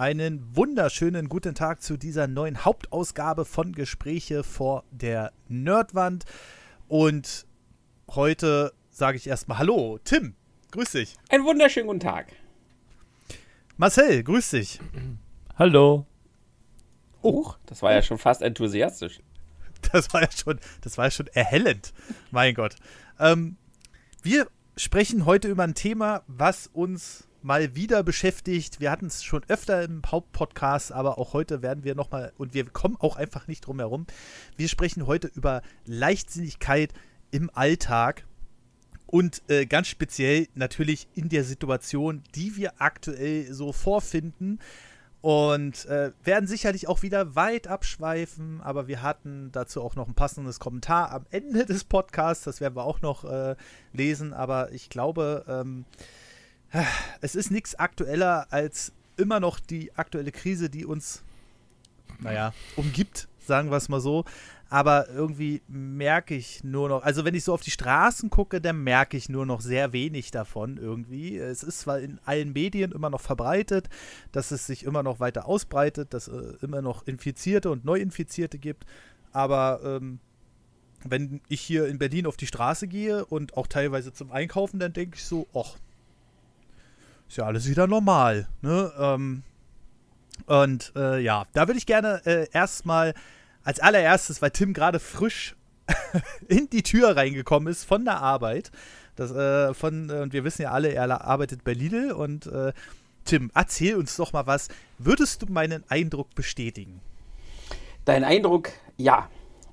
einen wunderschönen guten Tag zu dieser neuen Hauptausgabe von Gespräche vor der Nerdwand. Und heute sage ich erstmal Hallo, Tim, grüß dich. Einen wunderschönen guten Tag. Marcel, grüß dich. Hallo. Oh, das war ja schon fast enthusiastisch. Das war ja schon, das war ja schon erhellend. Mein Gott. Ähm, wir sprechen heute über ein Thema, was uns mal wieder beschäftigt. Wir hatten es schon öfter im Hauptpodcast, aber auch heute werden wir nochmal, und wir kommen auch einfach nicht drum herum. Wir sprechen heute über Leichtsinnigkeit im Alltag und äh, ganz speziell natürlich in der Situation, die wir aktuell so vorfinden. Und äh, werden sicherlich auch wieder weit abschweifen, aber wir hatten dazu auch noch ein passendes Kommentar am Ende des Podcasts. Das werden wir auch noch äh, lesen, aber ich glaube, ähm, es ist nichts aktueller als immer noch die aktuelle Krise, die uns, naja, umgibt, sagen wir es mal so. Aber irgendwie merke ich nur noch, also wenn ich so auf die Straßen gucke, dann merke ich nur noch sehr wenig davon irgendwie. Es ist zwar in allen Medien immer noch verbreitet, dass es sich immer noch weiter ausbreitet, dass es äh, immer noch Infizierte und Neuinfizierte gibt, aber ähm, wenn ich hier in Berlin auf die Straße gehe und auch teilweise zum Einkaufen, dann denke ich so, ach, ist ja alles wieder normal. Ne? Ähm, und äh, ja, da würde ich gerne äh, erstmal als allererstes, weil Tim gerade frisch in die Tür reingekommen ist von der Arbeit. Das, äh, von, äh, und wir wissen ja alle, er arbeitet bei Lidl. Und äh, Tim, erzähl uns doch mal was. Würdest du meinen Eindruck bestätigen? Dein Eindruck, ja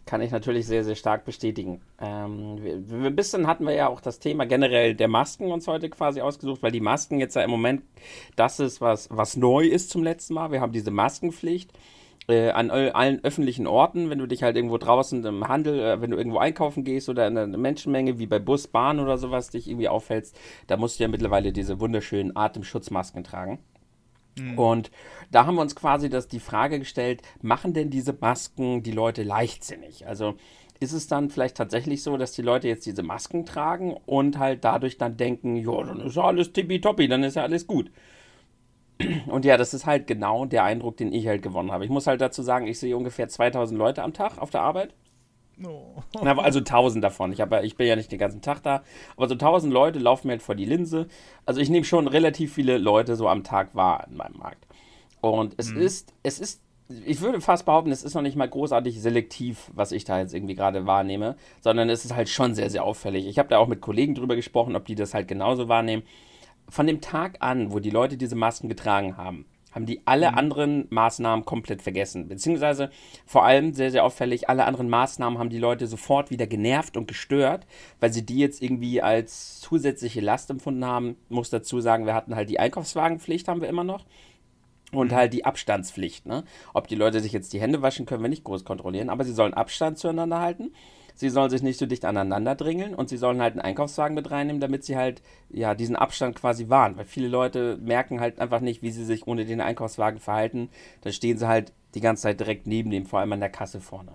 kann ich natürlich sehr, sehr stark bestätigen. Ähm, wir, ein bisschen hatten wir ja auch das Thema generell der Masken uns heute quasi ausgesucht, weil die Masken jetzt ja im Moment das ist, was, was neu ist zum letzten Mal. Wir haben diese Maskenpflicht. Äh, an allen öffentlichen Orten, wenn du dich halt irgendwo draußen im Handel, äh, wenn du irgendwo einkaufen gehst oder in einer Menschenmenge wie bei Bus, Bahn oder sowas dich irgendwie aufhältst, da musst du ja mittlerweile diese wunderschönen Atemschutzmasken tragen. Mhm. Und da haben wir uns quasi das, die Frage gestellt, machen denn diese Masken die Leute leichtsinnig? Also ist es dann vielleicht tatsächlich so, dass die Leute jetzt diese Masken tragen und halt dadurch dann denken, ja, dann ist ja alles tippitoppi, dann ist ja alles gut. Und ja, das ist halt genau der Eindruck, den ich halt gewonnen habe. Ich muss halt dazu sagen, ich sehe ungefähr 2000 Leute am Tag auf der Arbeit. Oh. Also tausend davon. Ich, hab, ich bin ja nicht den ganzen Tag da. Aber so tausend Leute laufen mir halt vor die Linse. Also ich nehme schon relativ viele Leute so am Tag wahr in meinem Markt. Und es mhm. ist, es ist, ich würde fast behaupten, es ist noch nicht mal großartig selektiv, was ich da jetzt irgendwie gerade wahrnehme, sondern es ist halt schon sehr, sehr auffällig. Ich habe da auch mit Kollegen drüber gesprochen, ob die das halt genauso wahrnehmen. Von dem Tag an, wo die Leute diese Masken getragen haben, haben die alle mhm. anderen Maßnahmen komplett vergessen. Beziehungsweise vor allem sehr, sehr auffällig, alle anderen Maßnahmen haben die Leute sofort wieder genervt und gestört, weil sie die jetzt irgendwie als zusätzliche Last empfunden haben. Ich muss dazu sagen, wir hatten halt die Einkaufswagenpflicht, haben wir immer noch. Und mhm. halt die Abstandspflicht. Ne? Ob die Leute sich jetzt die Hände waschen, können wir nicht groß kontrollieren, aber sie sollen Abstand zueinander halten sie sollen sich nicht so dicht aneinander dringeln und sie sollen halt einen Einkaufswagen mit reinnehmen, damit sie halt ja diesen Abstand quasi wahren. Weil viele Leute merken halt einfach nicht, wie sie sich ohne den Einkaufswagen verhalten. Da stehen sie halt die ganze Zeit direkt neben dem, vor allem an der Kasse vorne.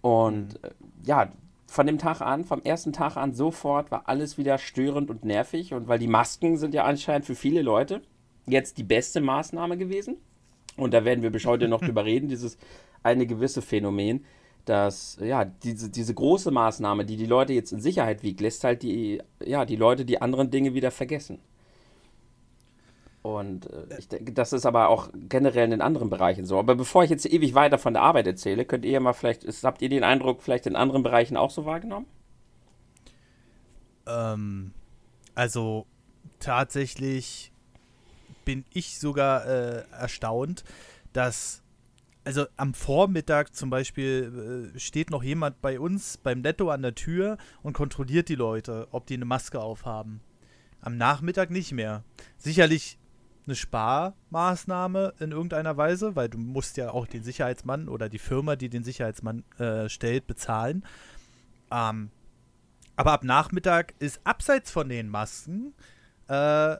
Und mhm. Äh, ja, von dem Tag an, vom ersten Tag an sofort war alles wieder störend und nervig. Und weil die Masken sind ja anscheinend für viele Leute jetzt die beste Maßnahme gewesen. Und da werden wir bis heute noch drüber reden, dieses eine gewisse Phänomen, dass ja diese, diese große Maßnahme, die die Leute jetzt in Sicherheit wiegt, lässt halt die ja die Leute die anderen Dinge wieder vergessen. Und äh, ich denke, das ist aber auch generell in den anderen Bereichen so. Aber bevor ich jetzt ewig weiter von der Arbeit erzähle, könnt ihr mal vielleicht, ist, habt ihr den Eindruck vielleicht in anderen Bereichen auch so wahrgenommen? Ähm, also tatsächlich bin ich sogar äh, erstaunt, dass also am Vormittag zum Beispiel äh, steht noch jemand bei uns beim Netto an der Tür und kontrolliert die Leute, ob die eine Maske aufhaben. Am Nachmittag nicht mehr. Sicherlich eine Sparmaßnahme in irgendeiner Weise, weil du musst ja auch den Sicherheitsmann oder die Firma, die den Sicherheitsmann äh, stellt, bezahlen. Ähm, aber ab Nachmittag ist abseits von den Masken äh,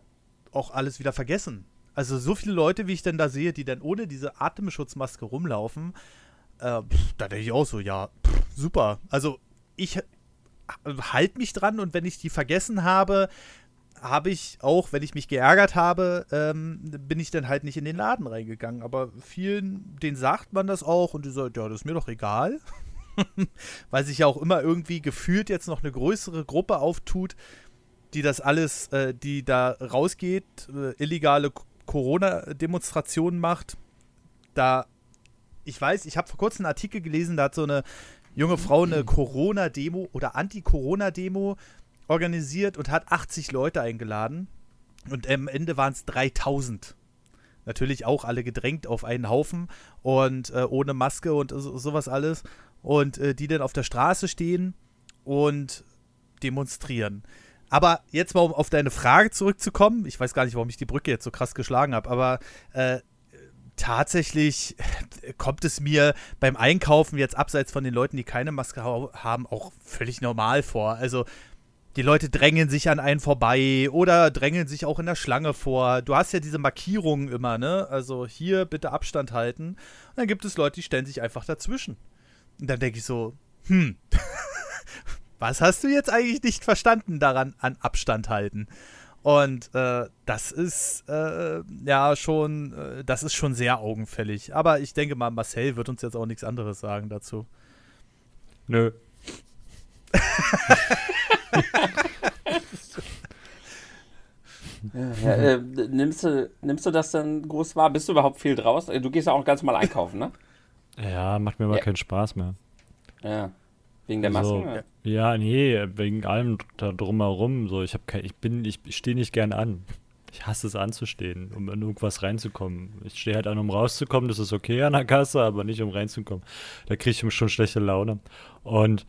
auch alles wieder vergessen. Also so viele Leute, wie ich denn da sehe, die dann ohne diese Atemschutzmaske rumlaufen, äh, da denke ich auch so, ja, pff, super. Also ich halte mich dran und wenn ich die vergessen habe, habe ich auch, wenn ich mich geärgert habe, ähm, bin ich dann halt nicht in den Laden reingegangen. Aber vielen, denen sagt man das auch und die sagen, ja, das ist mir doch egal. Weil sich ja auch immer irgendwie gefühlt jetzt noch eine größere Gruppe auftut, die das alles, äh, die da rausgeht, äh, illegale Corona-Demonstrationen macht. Da, ich weiß, ich habe vor kurzem einen Artikel gelesen, da hat so eine junge Frau eine Corona-Demo oder Anti-Corona-Demo organisiert und hat 80 Leute eingeladen. Und am Ende waren es 3000. Natürlich auch alle gedrängt auf einen Haufen und äh, ohne Maske und so, sowas alles. Und äh, die dann auf der Straße stehen und demonstrieren. Aber jetzt mal, um auf deine Frage zurückzukommen, ich weiß gar nicht, warum ich die Brücke jetzt so krass geschlagen habe, aber äh, tatsächlich kommt es mir beim Einkaufen jetzt abseits von den Leuten, die keine Maske haben, auch völlig normal vor. Also die Leute drängen sich an einen vorbei oder drängen sich auch in der Schlange vor. Du hast ja diese Markierungen immer, ne? Also hier bitte Abstand halten. Und dann gibt es Leute, die stellen sich einfach dazwischen. Und dann denke ich so, hm, was hast du jetzt eigentlich nicht verstanden daran an Abstand halten? Und äh, das ist äh, ja schon, äh, das ist schon sehr augenfällig. Aber ich denke mal, Marcel wird uns jetzt auch nichts anderes sagen dazu. Nö. ja, äh, nimmst, du, nimmst du das dann groß wahr? Bist du überhaupt viel draus? Du gehst ja auch ganz normal einkaufen, ne? Ja, macht mir aber ja. keinen Spaß mehr. Ja. Wegen der Masken? Ja. ja, nee, wegen allem da drumherum. So, ich habe kein, ich bin, ich stehe nicht gern an. Ich hasse es anzustehen, um in irgendwas reinzukommen. Ich stehe halt an, um rauszukommen, das ist okay an der Kasse, aber nicht um reinzukommen. Da kriege ich schon schlechte Laune. Und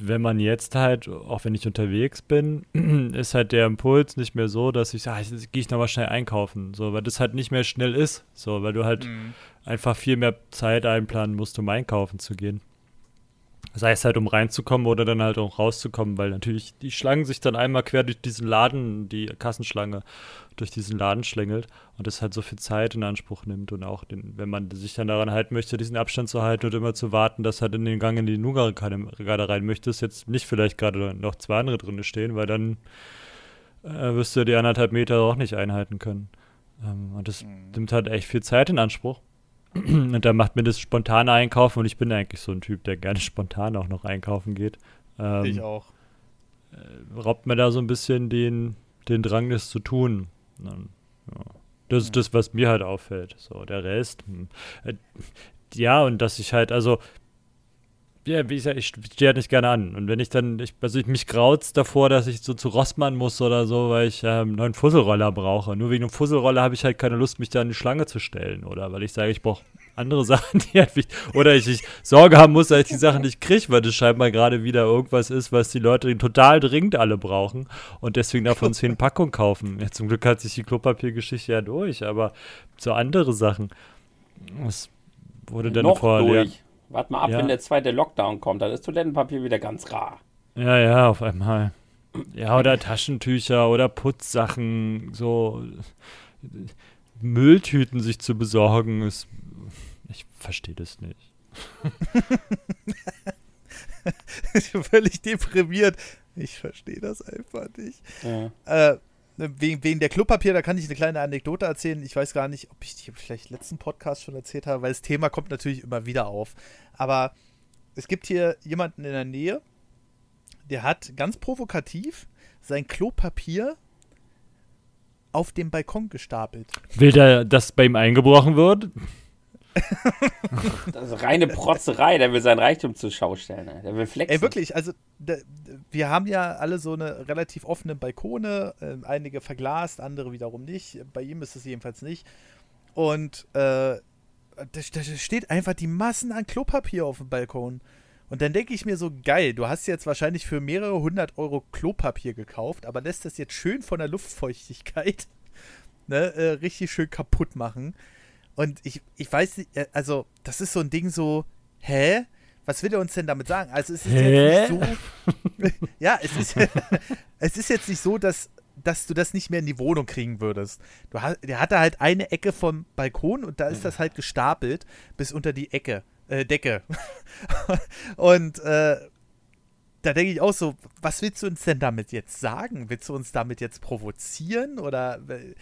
wenn man jetzt halt, auch wenn ich unterwegs bin, ist halt der Impuls nicht mehr so, dass ich sage, ah, jetzt gehe ich nochmal schnell einkaufen. So, weil das halt nicht mehr schnell ist. So, weil du halt mhm. einfach viel mehr Zeit einplanen musst, um einkaufen zu gehen. Sei es halt, um reinzukommen oder dann halt auch rauszukommen, weil natürlich die Schlangen sich dann einmal quer durch diesen Laden, die Kassenschlange, durch diesen Laden schlängelt und das halt so viel Zeit in Anspruch nimmt und auch, den, wenn man sich dann daran halten möchte, diesen Abstand zu halten und immer zu warten, dass halt in den Gang in die Nuga gerade rein möchtest, jetzt nicht vielleicht gerade noch zwei andere drin stehen, weil dann äh, wirst du die anderthalb Meter auch nicht einhalten können. Ähm, und das mhm. nimmt halt echt viel Zeit in Anspruch. Und da macht mir das spontane Einkaufen und ich bin eigentlich so ein Typ, der gerne spontan auch noch einkaufen geht. Ähm, ich auch. Äh, raubt mir da so ein bisschen den, den Drang, das zu tun. Dann, ja. Das ist das, was mir halt auffällt. So, der Rest. Hm. Äh, ja, und dass ich halt, also ja, wie ich sage, ich stehe halt nicht gerne an. Und wenn ich dann, ich, also ich mich graut's davor, dass ich so zu Rossmann muss oder so, weil ich ähm, einen neuen Fusselroller brauche. Nur wegen einem Fusselroller habe ich halt keine Lust, mich da in die Schlange zu stellen. Oder weil ich sage, ich brauche andere Sachen, die halt wichtig Oder ich, ich Sorge haben muss, dass ich die Sachen nicht kriege, weil das scheinbar gerade wieder irgendwas ist, was die Leute total dringend alle brauchen und deswegen davon zehn Packungen kaufen. Ja, zum Glück hat sich die Klopapiergeschichte ja durch, aber so andere Sachen. Was wurde denn Noch vor durch. Warte mal ab, ja. wenn der zweite Lockdown kommt, dann ist Toilettenpapier wieder ganz rar. Ja, ja, auf einmal. Ja, oder Taschentücher oder Putzsachen, so Mülltüten sich zu besorgen, ist. Ich verstehe das nicht. ich bin völlig deprimiert. Ich verstehe das einfach nicht. Ja. Äh, wegen, wegen der Klopapier, da kann ich eine kleine Anekdote erzählen. Ich weiß gar nicht, ob ich die vielleicht letzten Podcast schon erzählt habe, weil das Thema kommt natürlich immer wieder auf. Aber es gibt hier jemanden in der Nähe, der hat ganz provokativ sein Klopapier auf dem Balkon gestapelt. Will der, dass bei ihm eingebrochen wird? Das ist reine Protzerei, der will sein Reichtum zur Schau stellen. Ne? Der will flexen. Ey, wirklich, also da, wir haben ja alle so eine relativ offene Balkone, äh, einige verglast, andere wiederum nicht. Bei ihm ist es jedenfalls nicht. Und äh, da, da steht einfach die Massen an Klopapier auf dem Balkon. Und dann denke ich mir so, geil, du hast jetzt wahrscheinlich für mehrere hundert Euro Klopapier gekauft, aber lässt das jetzt schön von der Luftfeuchtigkeit ne, äh, richtig schön kaputt machen. Und ich, ich weiß nicht, äh, also das ist so ein Ding so, hä? Was will er uns denn damit sagen? Also es ist hä? jetzt nicht so. ja, es ist, es ist jetzt nicht so, dass, dass du das nicht mehr in die Wohnung kriegen würdest. Du, der hatte halt eine Ecke vom Balkon und da ist das halt gestapelt bis unter die Ecke, äh, Decke. und äh, da denke ich auch so, was willst du uns denn damit jetzt sagen? Willst du uns damit jetzt provozieren? Oder äh,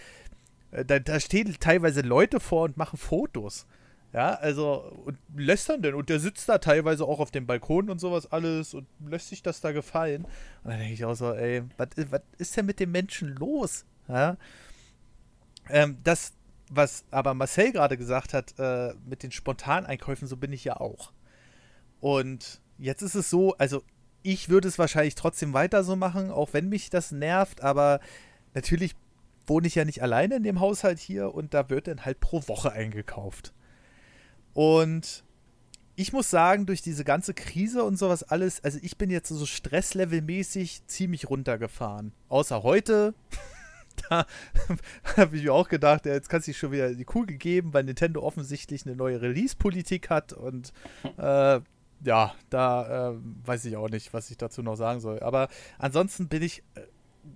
da, da stehen teilweise Leute vor und machen Fotos. Ja, also und lästern denn. Und der sitzt da teilweise auch auf dem Balkon und sowas alles und lässt sich das da gefallen. Und dann denke ich auch so, ey, was ist denn mit dem Menschen los? Ja. Ähm, das, was aber Marcel gerade gesagt hat, äh, mit den Spontaneinkäufen, so bin ich ja auch. Und jetzt ist es so, also ich würde es wahrscheinlich trotzdem weiter so machen, auch wenn mich das nervt, aber natürlich wohne ich ja nicht alleine in dem Haushalt hier und da wird dann halt pro Woche eingekauft. Und ich muss sagen, durch diese ganze Krise und sowas alles, also ich bin jetzt so stresslevelmäßig ziemlich runtergefahren. Außer heute. da habe ich mir auch gedacht, ja, jetzt kannst du dich schon wieder die Kugel geben, weil Nintendo offensichtlich eine neue Release-Politik hat und äh, ja, da äh, weiß ich auch nicht, was ich dazu noch sagen soll. Aber ansonsten bin ich äh,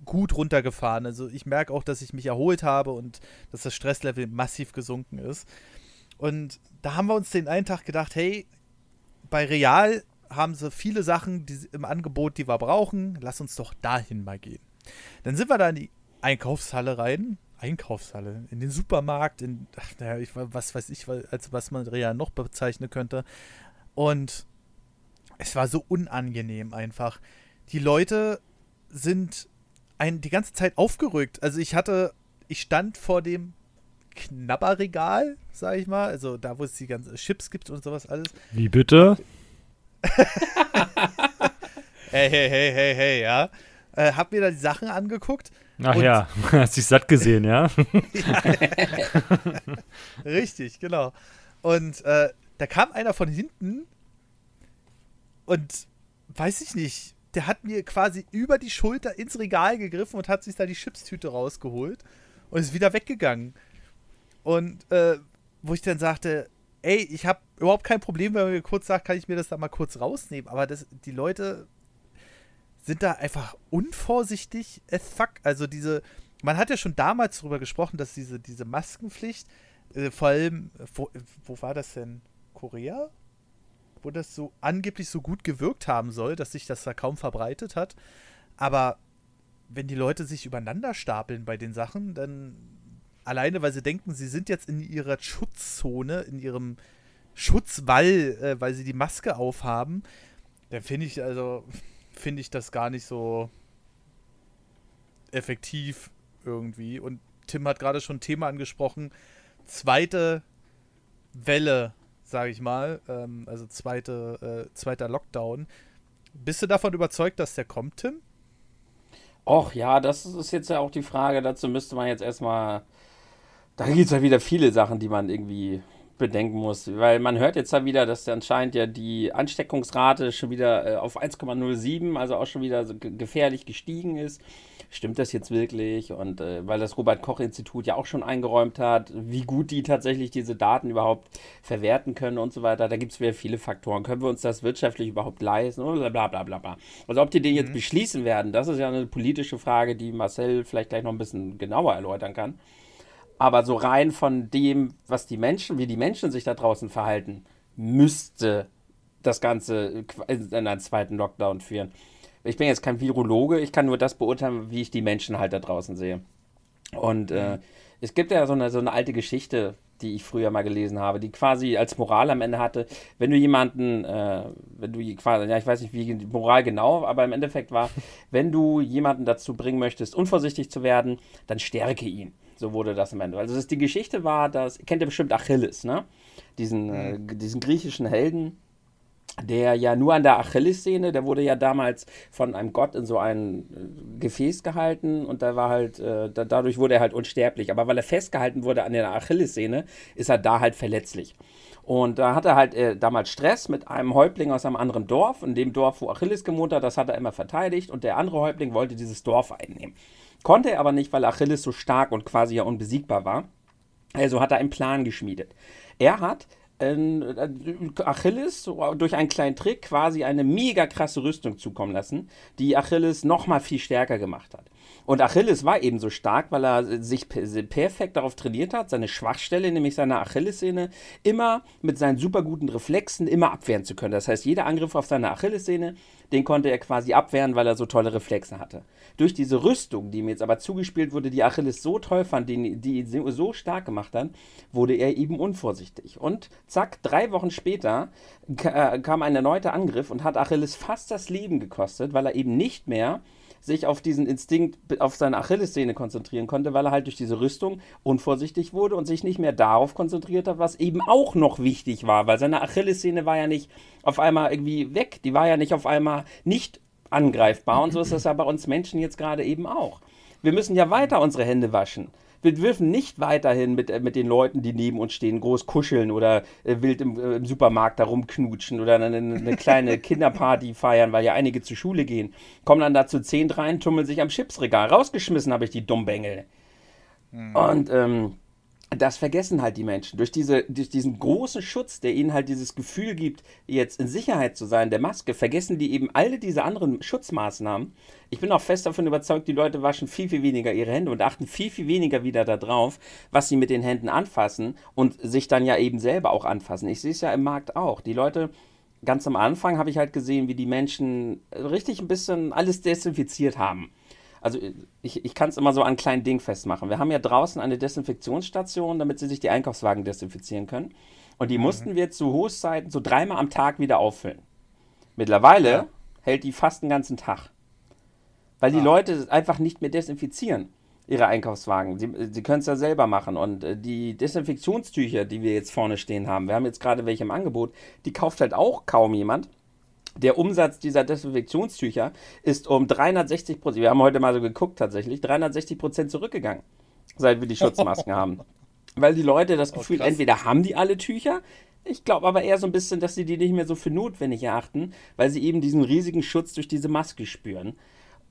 gut runtergefahren. Also ich merke auch, dass ich mich erholt habe und dass das Stresslevel massiv gesunken ist. Und da haben wir uns den einen Tag gedacht, hey, bei Real haben sie viele Sachen die, im Angebot, die wir brauchen. Lass uns doch dahin mal gehen. Dann sind wir da in die Einkaufshalle rein. Einkaufshalle, in den Supermarkt, in, ach, naja, ich, was weiß ich, als was man Real noch bezeichnen könnte. Und es war so unangenehm einfach. Die Leute sind ein, die ganze Zeit aufgerückt. Also ich hatte, ich stand vor dem Knabberregal, sag ich mal, also da, wo es die ganzen Chips gibt und sowas alles. Wie bitte? hey, hey, hey, hey, hey, ja. Äh, hab mir da die Sachen angeguckt. Ach ja, hast dich satt gesehen, ja? ja Richtig, genau. Und äh, da kam einer von hinten und weiß ich nicht, der hat mir quasi über die Schulter ins Regal gegriffen und hat sich da die Chipstüte rausgeholt und ist wieder weggegangen. Und äh, wo ich dann sagte, ey, ich habe überhaupt kein Problem, wenn man mir kurz sagt, kann ich mir das da mal kurz rausnehmen. Aber das, die Leute sind da einfach unvorsichtig as fuck. Also diese, man hat ja schon damals darüber gesprochen, dass diese, diese Maskenpflicht, äh, vor allem, wo, wo war das denn? Korea? Wo das so angeblich so gut gewirkt haben soll, dass sich das da kaum verbreitet hat. Aber wenn die Leute sich übereinander stapeln bei den Sachen, dann alleine, weil sie denken, sie sind jetzt in ihrer Schutzzone, in ihrem Schutzwall, äh, weil sie die Maske aufhaben, dann finde ich, also, finde ich das gar nicht so effektiv irgendwie. Und Tim hat gerade schon ein Thema angesprochen. Zweite Welle, sage ich mal, ähm, also zweite, äh, zweiter Lockdown. Bist du davon überzeugt, dass der kommt, Tim? Och ja, das ist jetzt ja auch die Frage. Dazu müsste man jetzt erstmal da gibt es ja wieder viele Sachen, die man irgendwie bedenken muss, weil man hört jetzt ja wieder, dass anscheinend ja die Ansteckungsrate schon wieder äh, auf 1,07, also auch schon wieder so gefährlich gestiegen ist. Stimmt das jetzt wirklich? Und äh, weil das Robert Koch Institut ja auch schon eingeräumt hat, wie gut die tatsächlich diese Daten überhaupt verwerten können und so weiter, da gibt es wieder viele Faktoren. Können wir uns das wirtschaftlich überhaupt leisten? Bla bla bla bla bla. Also ob die den jetzt mhm. beschließen werden, das ist ja eine politische Frage, die Marcel vielleicht gleich noch ein bisschen genauer erläutern kann. Aber so rein von dem, was die Menschen, wie die Menschen sich da draußen verhalten, müsste das Ganze in einen zweiten Lockdown führen. Ich bin jetzt kein Virologe, ich kann nur das beurteilen, wie ich die Menschen halt da draußen sehe. Und äh, mhm. es gibt ja so eine, so eine alte Geschichte, die ich früher mal gelesen habe, die quasi als Moral am Ende hatte, wenn du jemanden, äh, wenn du quasi, ja, ich weiß nicht, wie die Moral genau, aber im Endeffekt war, wenn du jemanden dazu bringen möchtest, unvorsichtig zu werden, dann stärke ihn. So wurde das im Ende. Also das, die Geschichte war, dass, kennt ihr bestimmt Achilles, ne? Diesen, mhm. äh, diesen griechischen Helden, der ja nur an der Achillessehne, der wurde ja damals von einem Gott in so ein äh, Gefäß gehalten und da war halt, äh, da, dadurch wurde er halt unsterblich. Aber weil er festgehalten wurde an der Achillessehne, ist er da halt verletzlich. Und da hat er halt äh, damals Stress mit einem Häuptling aus einem anderen Dorf. In dem Dorf, wo Achilles gewohnt hat, das hat er immer verteidigt. Und der andere Häuptling wollte dieses Dorf einnehmen. Konnte er aber nicht, weil Achilles so stark und quasi ja unbesiegbar war. Also hat er einen Plan geschmiedet. Er hat äh, Achilles durch einen kleinen Trick quasi eine mega krasse Rüstung zukommen lassen, die Achilles noch mal viel stärker gemacht hat. Und Achilles war eben so stark, weil er sich perfekt darauf trainiert hat, seine Schwachstelle, nämlich seine Achillessehne, immer mit seinen super guten Reflexen immer abwehren zu können. Das heißt, jeder Angriff auf seine Achillessehne, den konnte er quasi abwehren, weil er so tolle Reflexe hatte. Durch diese Rüstung, die ihm jetzt aber zugespielt wurde, die Achilles so toll fand, die, die ihn so stark gemacht hat, wurde er eben unvorsichtig. Und zack, drei Wochen später äh, kam ein erneuter Angriff und hat Achilles fast das Leben gekostet, weil er eben nicht mehr sich auf diesen Instinkt, auf seine Achillessehne konzentrieren konnte, weil er halt durch diese Rüstung unvorsichtig wurde und sich nicht mehr darauf konzentriert hat, was eben auch noch wichtig war, weil seine Achillessehne war ja nicht auf einmal irgendwie weg, die war ja nicht auf einmal nicht angreifbar und so ist das ja bei uns Menschen jetzt gerade eben auch. Wir müssen ja weiter unsere Hände waschen wir dürfen nicht weiterhin mit, äh, mit den Leuten, die neben uns stehen, groß kuscheln oder äh, wild im, äh, im, Supermarkt da rumknutschen oder eine, eine kleine Kinderparty feiern, weil ja einige zur Schule gehen. Kommen dann da zu zehn rein, tummeln sich am Chipsregal. Rausgeschmissen habe ich die Dummbengel. Mhm. Und ähm, das vergessen halt die Menschen. Durch, diese, durch diesen großen Schutz, der ihnen halt dieses Gefühl gibt, jetzt in Sicherheit zu sein, der Maske, vergessen die eben alle diese anderen Schutzmaßnahmen. Ich bin auch fest davon überzeugt, die Leute waschen viel, viel weniger ihre Hände und achten viel, viel weniger wieder darauf, was sie mit den Händen anfassen und sich dann ja eben selber auch anfassen. Ich sehe es ja im Markt auch. Die Leute, ganz am Anfang habe ich halt gesehen, wie die Menschen richtig ein bisschen alles desinfiziert haben also ich, ich kann es immer so an kleinen Ding festmachen. Wir haben ja draußen eine Desinfektionsstation, damit sie sich die Einkaufswagen desinfizieren können. Und die mhm. mussten wir zu Hochzeiten so dreimal am Tag wieder auffüllen. Mittlerweile ja. hält die fast den ganzen Tag. Weil die ah. Leute einfach nicht mehr desinfizieren, ihre Einkaufswagen. Sie, sie können es ja selber machen. Und äh, die Desinfektionstücher, die wir jetzt vorne stehen haben, wir haben jetzt gerade welche im Angebot, die kauft halt auch kaum jemand. Der Umsatz dieser Desinfektionstücher ist um 360 Prozent, wir haben heute mal so geguckt tatsächlich, 360 Prozent zurückgegangen, seit wir die Schutzmasken haben. Weil die Leute das oh, Gefühl, oh, entweder haben die alle Tücher, ich glaube aber eher so ein bisschen, dass sie die nicht mehr so für notwendig erachten, weil sie eben diesen riesigen Schutz durch diese Maske spüren.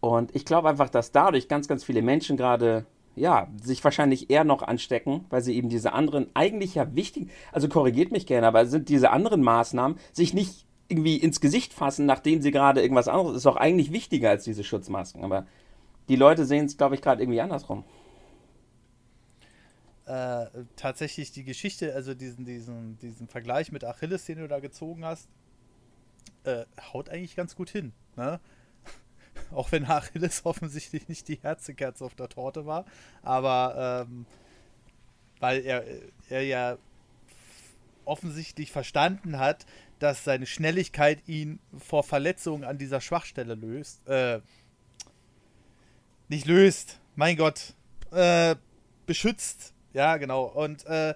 Und ich glaube einfach, dass dadurch ganz, ganz viele Menschen gerade, ja, sich wahrscheinlich eher noch anstecken, weil sie eben diese anderen, eigentlich ja wichtig, also korrigiert mich gerne, aber sind diese anderen Maßnahmen, sich nicht irgendwie ins Gesicht fassen, nachdem sie gerade irgendwas anderes ist, auch eigentlich wichtiger als diese Schutzmasken. Aber die Leute sehen es, glaube ich, gerade irgendwie andersrum. Äh, tatsächlich die Geschichte, also diesen, diesen, diesen Vergleich mit Achilles, den du da gezogen hast, äh, haut eigentlich ganz gut hin. Ne? Auch wenn Achilles offensichtlich nicht die Herzekerze auf der Torte war, aber ähm, weil er, er ja offensichtlich verstanden hat, dass seine Schnelligkeit ihn vor Verletzungen an dieser Schwachstelle löst. Äh, nicht löst, mein Gott. Äh, beschützt. Ja, genau. Und äh,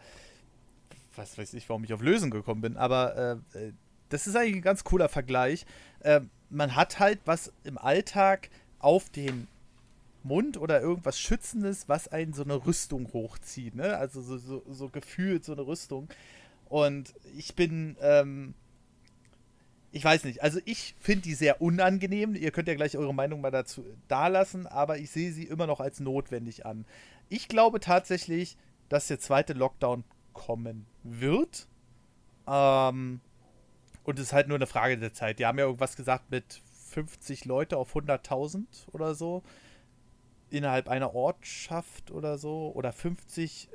was weiß ich, warum ich auf Lösen gekommen bin, aber äh, das ist eigentlich ein ganz cooler Vergleich. Äh, man hat halt was im Alltag auf den Mund oder irgendwas Schützendes, was einen so eine Rüstung hochzieht, ne? Also so, so, so gefühlt so eine Rüstung. Und ich bin ähm, ich weiß nicht. Also ich finde die sehr unangenehm. Ihr könnt ja gleich eure Meinung mal dazu dalassen, aber ich sehe sie immer noch als notwendig an. Ich glaube tatsächlich, dass der zweite Lockdown kommen wird. Ähm, und es ist halt nur eine Frage der Zeit. Die haben ja irgendwas gesagt mit 50 Leute auf 100.000 oder so. Innerhalb einer Ortschaft oder so. Oder 50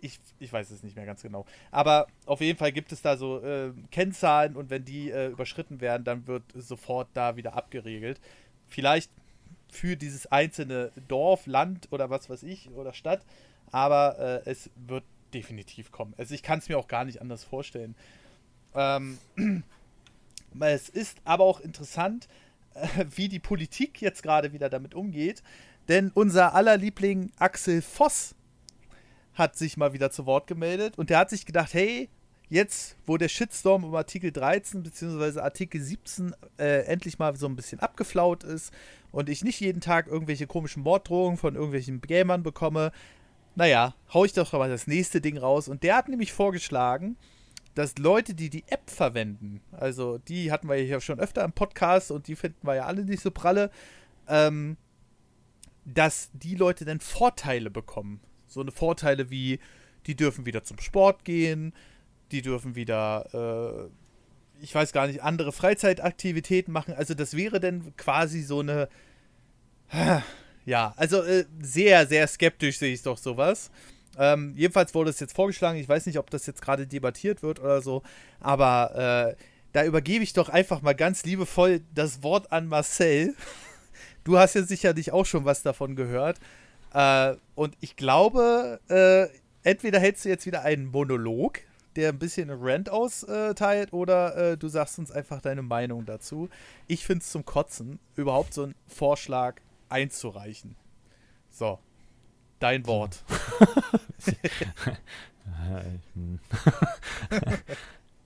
ich, ich weiß es nicht mehr ganz genau. Aber auf jeden Fall gibt es da so äh, Kennzahlen und wenn die äh, überschritten werden, dann wird sofort da wieder abgeregelt. Vielleicht für dieses einzelne Dorf, Land oder was weiß ich oder Stadt, aber äh, es wird definitiv kommen. Also ich kann es mir auch gar nicht anders vorstellen. Ähm, es ist aber auch interessant, äh, wie die Politik jetzt gerade wieder damit umgeht, denn unser aller Liebling Axel Voss hat sich mal wieder zu Wort gemeldet und der hat sich gedacht, hey, jetzt, wo der Shitstorm um Artikel 13 bzw. Artikel 17 äh, endlich mal so ein bisschen abgeflaut ist und ich nicht jeden Tag irgendwelche komischen Morddrohungen von irgendwelchen Gamern bekomme, naja, hau ich doch mal das nächste Ding raus. Und der hat nämlich vorgeschlagen, dass Leute, die die App verwenden, also die hatten wir ja schon öfter im Podcast und die finden wir ja alle nicht so pralle, ähm, dass die Leute dann Vorteile bekommen. So eine Vorteile wie, die dürfen wieder zum Sport gehen, die dürfen wieder, äh, ich weiß gar nicht, andere Freizeitaktivitäten machen. Also das wäre dann quasi so eine, ja, also äh, sehr, sehr skeptisch sehe ich doch sowas. Ähm, jedenfalls wurde es jetzt vorgeschlagen, ich weiß nicht, ob das jetzt gerade debattiert wird oder so, aber äh, da übergebe ich doch einfach mal ganz liebevoll das Wort an Marcel. Du hast ja sicherlich auch schon was davon gehört. Äh, und ich glaube, äh, entweder hältst du jetzt wieder einen Monolog, der ein bisschen Rant austeilt, oder äh, du sagst uns einfach deine Meinung dazu. Ich finde es zum Kotzen, überhaupt so einen Vorschlag einzureichen. So, dein Wort.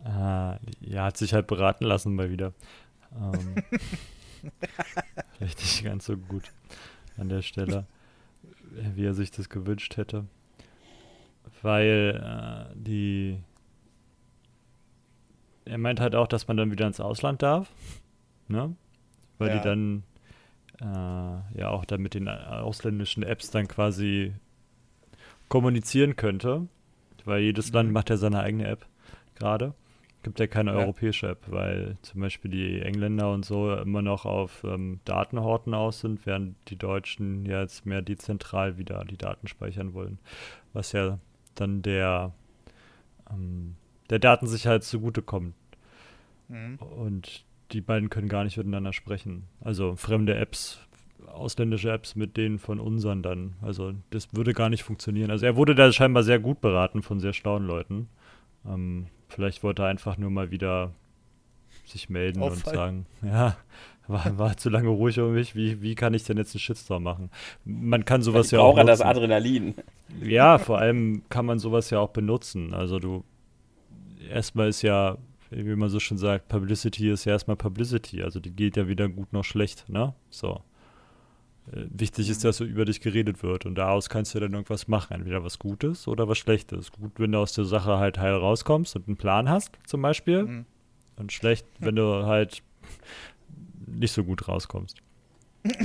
ja, hat sich halt beraten lassen mal wieder. Ähm, vielleicht nicht ganz so gut an der Stelle, wie er sich das gewünscht hätte. Weil äh, die. Er meint halt auch, dass man dann wieder ins Ausland darf. Ne? Weil ja. die dann äh, ja auch dann mit den ausländischen Apps dann quasi kommunizieren könnte. Weil jedes mhm. Land macht ja seine eigene App gerade. Gibt ja keine ja. europäische App, weil zum Beispiel die Engländer und so immer noch auf ähm, Datenhorten aus sind, während die Deutschen ja jetzt mehr dezentral wieder die Daten speichern wollen. Was ja dann der, ähm, der Datensicherheit zugutekommt. Mhm. Und die beiden können gar nicht miteinander sprechen. Also fremde Apps, ausländische Apps mit denen von unseren dann. Also das würde gar nicht funktionieren. Also er wurde da scheinbar sehr gut beraten von sehr schlauen Leuten. Ähm, vielleicht wollte er einfach nur mal wieder sich melden Auffallen. und sagen, ja, war, war zu lange ruhig um mich, wie, wie kann ich denn jetzt einen Shitstorm machen? Man kann sowas ja, ja auch. Braucht das Adrenalin. Ja, vor allem kann man sowas ja auch benutzen. Also du, erstmal ist ja wie man so schon sagt, Publicity ist ja erstmal Publicity. Also die geht ja weder gut noch schlecht, ne? So. Äh, wichtig ist, dass so über dich geredet wird und daraus kannst du dann irgendwas machen. Entweder was Gutes oder was Schlechtes. Gut, wenn du aus der Sache halt heil rauskommst und einen Plan hast, zum Beispiel. Mhm. Und schlecht, wenn du halt nicht so gut rauskommst.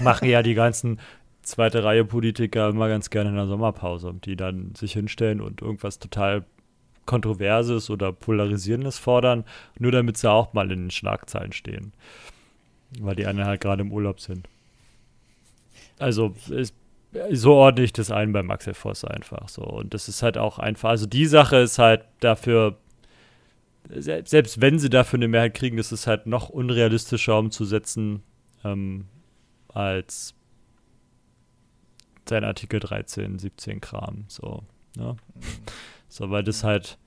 Machen ja die ganzen zweite Reihe Politiker immer ganz gerne in der Sommerpause, die dann sich hinstellen und irgendwas total Kontroverses oder Polarisierendes fordern, nur damit sie auch mal in den Schlagzeilen stehen. Weil die anderen halt gerade im Urlaub sind. Also ist, so ordne ich das ein bei Axel Voss einfach so. Und das ist halt auch einfach, also die Sache ist halt dafür, selbst wenn sie dafür eine Mehrheit kriegen, ist es halt noch unrealistischer umzusetzen ähm, als sein Artikel 13, 17 Kram. So, ne? So, weil das halt,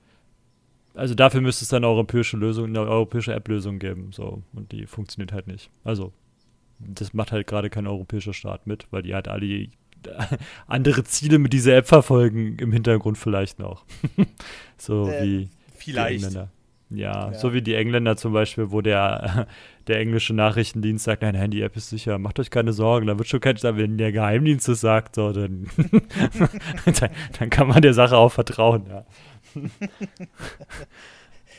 also dafür müsste es dann eine europäische Lösung, eine europäische App-Lösung geben. So, und die funktioniert halt nicht. Also, das macht halt gerade kein europäischer Staat mit, weil die halt alle andere Ziele mit dieser App verfolgen, im Hintergrund vielleicht noch. so äh, wie vielleicht. Ja, ja, so wie die Engländer zum Beispiel, wo der, der englische Nachrichtendienst sagt, nein, nein, die App ist sicher, macht euch keine Sorgen, da wird schon kein, wenn der Geheimdienst es sagt, so, dann, dann, dann, kann man der Sache auch vertrauen, ja.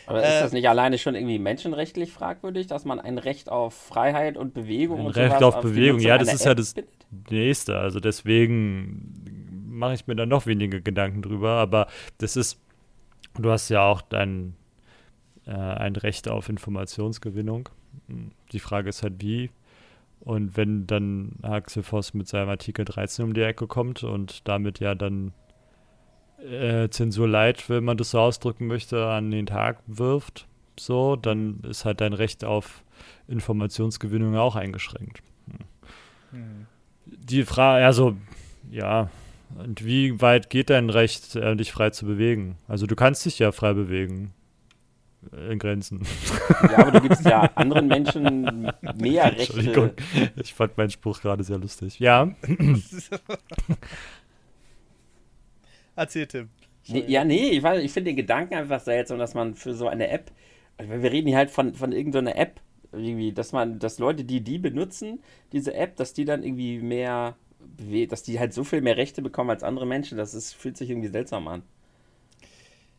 Aber ist das nicht alleine schon irgendwie menschenrechtlich fragwürdig, dass man ein Recht auf Freiheit und Bewegung ein und Recht auf, auf Bewegung, ja, das ist App ja das bindet? nächste. Also deswegen mache ich mir da noch weniger Gedanken drüber, aber das ist, du hast ja auch dein äh, ein Recht auf Informationsgewinnung. Die Frage ist halt wie. Und wenn dann Axel Voss mit seinem Artikel 13 um die Ecke kommt und damit ja dann äh, Zensur Light, wenn man das so ausdrücken möchte, an den Tag wirft, so, dann ist halt dein Recht auf Informationsgewinnung auch eingeschränkt. Hm. Die Frage, also, ja, und wie weit geht dein Recht, äh, dich frei zu bewegen? Also du kannst dich ja frei bewegen in Grenzen. Ja, aber du gibst ja anderen Menschen mehr Rechte. Entschuldigung, ich fand meinen Spruch gerade sehr lustig. Ja. Erzähl, Tim. Nee, ja, nee, ich, ich finde den Gedanken einfach seltsam, dass man für so eine App, weil wir reden hier halt von, von irgendeiner App, irgendwie, dass man, dass Leute, die die benutzen, diese App, dass die dann irgendwie mehr, dass die halt so viel mehr Rechte bekommen als andere Menschen, das ist, fühlt sich irgendwie seltsam an.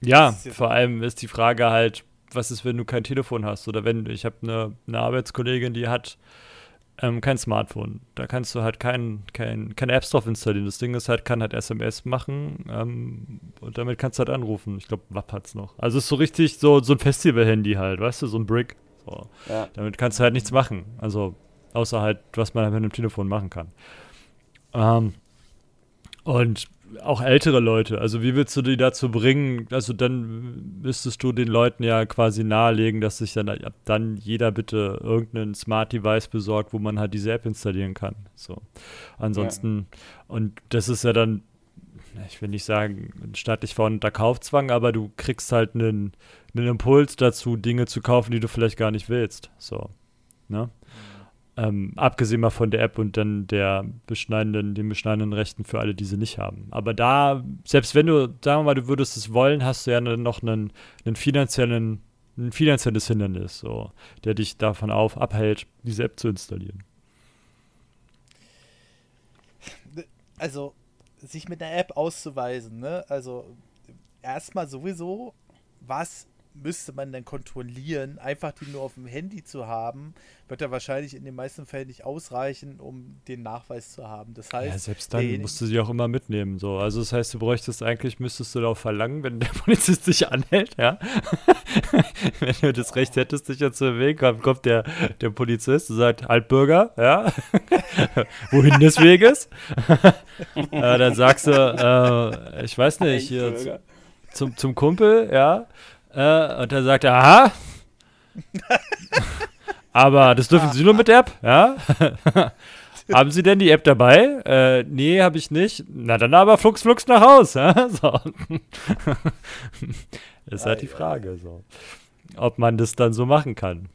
Ja, vor allem ist die Frage halt, was ist, wenn du kein Telefon hast? Oder wenn, ich habe eine, eine Arbeitskollegin, die hat ähm, kein Smartphone. Da kannst du halt kein, kein, keine Apps drauf installieren. Das Ding ist halt, kann halt SMS machen ähm, und damit kannst du halt anrufen. Ich glaube, WAP hat's noch. Also ist so richtig so, so ein Festival-Handy halt, weißt du, so ein Brick. So. Ja. Damit kannst du halt nichts machen. Also, außer halt, was man halt mit einem Telefon machen kann. Ähm, und auch ältere Leute. Also wie willst du die dazu bringen? Also dann müsstest du den Leuten ja quasi nahelegen, dass sich dann ab dann jeder bitte irgendeinen Smart Device besorgt, wo man halt diese App installieren kann. So. Ansonsten, ja. und das ist ja dann, ich will nicht sagen, staatlich verordneter Kaufzwang, aber du kriegst halt einen, einen Impuls dazu, Dinge zu kaufen, die du vielleicht gar nicht willst. So. Ne? Ähm, abgesehen mal von der App und dann der beschneidenden, den beschneidenden Rechten für alle, die sie nicht haben. Aber da, selbst wenn du, sagen wir mal, du würdest es wollen, hast du ja noch einen, einen finanziellen, ein finanzielles Hindernis, so, der dich davon auf, abhält, diese App zu installieren. Also, sich mit einer App auszuweisen, ne? Also, erstmal sowieso, was müsste man denn kontrollieren? Einfach die nur auf dem Handy zu haben, wird ja wahrscheinlich in den meisten Fällen nicht ausreichen, um den Nachweis zu haben. Das heißt, ja, selbst dann musst du sie auch immer mitnehmen. So. Also das heißt, du bräuchtest eigentlich, müsstest du darauf verlangen, wenn der Polizist dich anhält, ja. wenn du das Recht hättest, dich ja zu bewegen, kommt, kommt der, der Polizist und sagt, halt Bürger, ja. Wohin des Weges? äh, dann sagst du, äh, ich weiß nicht, hier zum, zum Kumpel, ja. Äh, und dann sagt er, aha. Aber das dürfen Sie nur mit der App, ja? haben Sie denn die App dabei? Äh, nee, habe ich nicht. Na dann aber flugs, flugs nach Haus. Ja? So. das ist halt die Frage, so. ob man das dann so machen kann.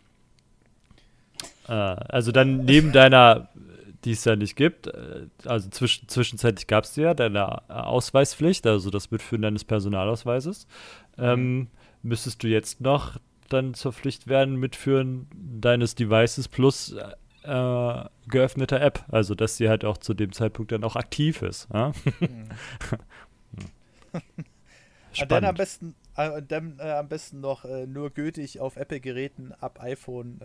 Äh, also dann neben deiner, die es ja nicht gibt, äh, also zwischen, zwischenzeitlich gab es ja deine Ausweispflicht, also das Mitführen deines Personalausweises. Ähm, müsstest du jetzt noch dann zur Pflicht werden, Mitführen deines Devices plus äh, geöffneter App. Also, dass sie halt auch zu dem Zeitpunkt dann auch aktiv ist. Ja? Mhm. dann am besten, äh, dann, äh, am besten noch äh, nur gültig auf Apple-Geräten ab iPhone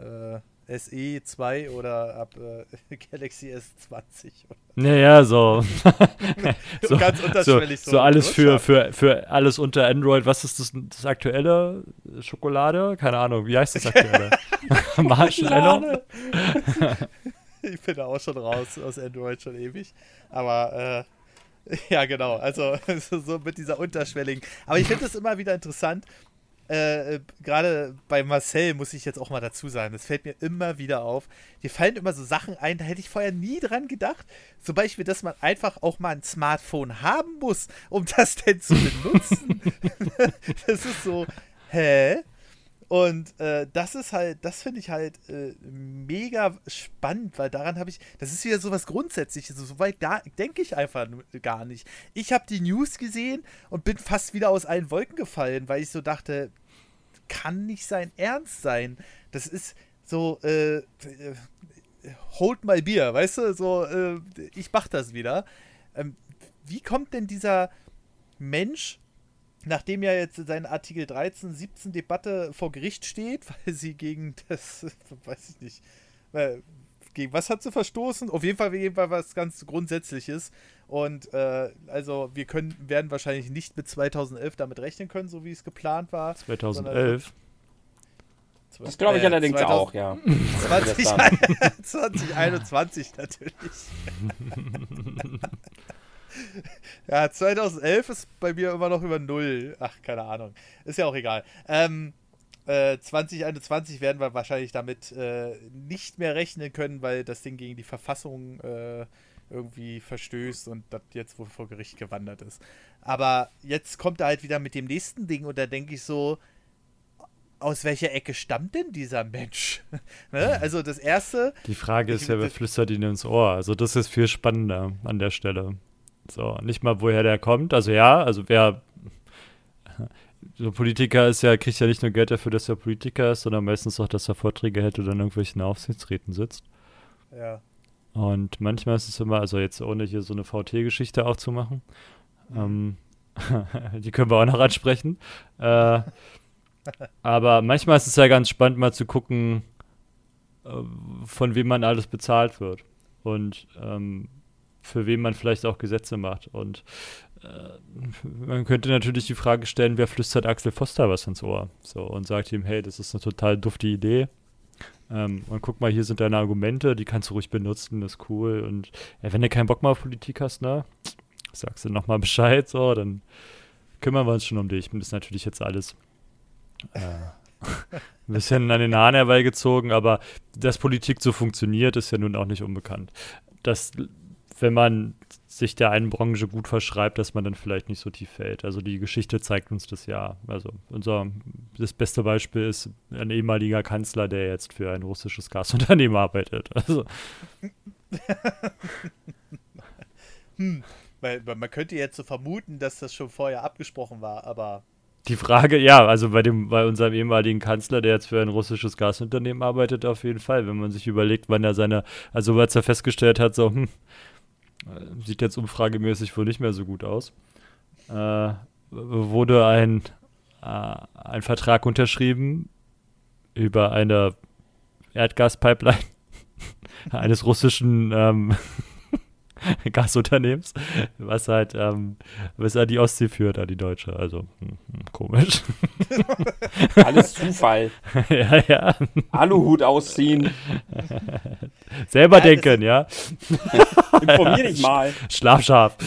äh, SE 2 oder ab äh, Galaxy S20. Naja, so. so, ganz unterschwellig. So, so, so alles für, für, für alles unter Android. Was ist das, das aktuelle? Schokolade? Keine Ahnung, wie heißt das aktuelle? Marshmallow? ich bin da auch schon raus aus Android schon ewig. Aber äh, ja, genau. Also so mit dieser unterschwelligen. Aber ich finde es immer wieder interessant, äh, gerade bei Marcel muss ich jetzt auch mal dazu sagen, das fällt mir immer wieder auf. Dir fallen immer so Sachen ein, da hätte ich vorher nie dran gedacht. Zum Beispiel, dass man einfach auch mal ein Smartphone haben muss, um das denn zu benutzen. das ist so, hä? Und äh, das ist halt, das finde ich halt äh, mega spannend, weil daran habe ich, das ist wieder so was Grundsätzliches. So weit da denke ich einfach gar nicht. Ich habe die News gesehen und bin fast wieder aus allen Wolken gefallen, weil ich so dachte, kann nicht sein Ernst sein. Das ist so, äh, äh hold my beer, weißt du? So, äh, ich mach das wieder. Ähm, wie kommt denn dieser Mensch nachdem ja jetzt seine Artikel 13, 17 Debatte vor Gericht steht, weil sie gegen das, weiß ich nicht, gegen was hat sie verstoßen? Auf jeden Fall wegen was ganz Grundsätzliches. Und äh, also wir können, werden wahrscheinlich nicht mit 2011 damit rechnen können, so wie es geplant war. 2011? Das glaube ich äh, allerdings 2000, auch, ja. 20, 2021 natürlich. ja, 2011 ist bei mir immer noch über Null. Ach, keine Ahnung. Ist ja auch egal. Ähm, äh, 2021 werden wir wahrscheinlich damit äh, nicht mehr rechnen können, weil das Ding gegen die Verfassung äh, irgendwie verstößt und das jetzt wohl vor Gericht gewandert ist. Aber jetzt kommt er halt wieder mit dem nächsten Ding und da denke ich so, aus welcher Ecke stammt denn dieser Mensch? ne? Also das erste. Die Frage ist ja, wer flüstert ihn ins Ohr? Also das ist viel spannender an der Stelle. So, nicht mal woher der kommt. Also ja, also wer so Politiker ist ja, kriegt ja nicht nur Geld dafür, dass er Politiker ist, sondern meistens auch, dass er Vorträge hält oder in irgendwelchen Aufsichtsräten sitzt. Ja. Und manchmal ist es immer, also jetzt ohne hier so eine VT-Geschichte aufzumachen, mhm. ähm, die können wir auch noch ansprechen. Äh, aber manchmal ist es ja ganz spannend, mal zu gucken, äh, von wem man alles bezahlt wird und ähm, für wen man vielleicht auch Gesetze macht. Und äh, man könnte natürlich die Frage stellen, wer flüstert Axel Foster was ins Ohr? So und sagt ihm, hey, das ist eine total dufte Idee. Ähm, und guck mal, hier sind deine Argumente, die kannst du ruhig benutzen, das ist cool. Und ja, wenn du keinen Bock mehr auf Politik hast, ne, sagst du nochmal Bescheid, so, dann kümmern wir uns schon um dich. Das ist natürlich jetzt alles äh, ein bisschen an den Haaren herbeigezogen, aber dass Politik so funktioniert, ist ja nun auch nicht unbekannt. Dass, wenn man sich der einen Branche gut verschreibt, dass man dann vielleicht nicht so tief fällt. Also die Geschichte zeigt uns das ja. Also unser das beste Beispiel ist ein ehemaliger Kanzler, der jetzt für ein russisches Gasunternehmen arbeitet. Also hm, weil, man könnte jetzt so vermuten, dass das schon vorher abgesprochen war, aber die Frage, ja, also bei dem, bei unserem ehemaligen Kanzler, der jetzt für ein russisches Gasunternehmen arbeitet, auf jeden Fall, wenn man sich überlegt, wann er seine, also als er festgestellt hat, so, hm, sieht jetzt umfragemäßig wohl nicht mehr so gut aus, äh, wurde ein, äh, ein Vertrag unterschrieben über eine Erdgaspipeline eines russischen ähm, Gasunternehmens, was halt ähm, bis an die Ostsee führt, an die deutsche. Also hm, hm komisch. Alles Zufall. ja, ja. Aluhut ausziehen. Selber ja, denken, ja. Informier dich mal. Schlafscharf.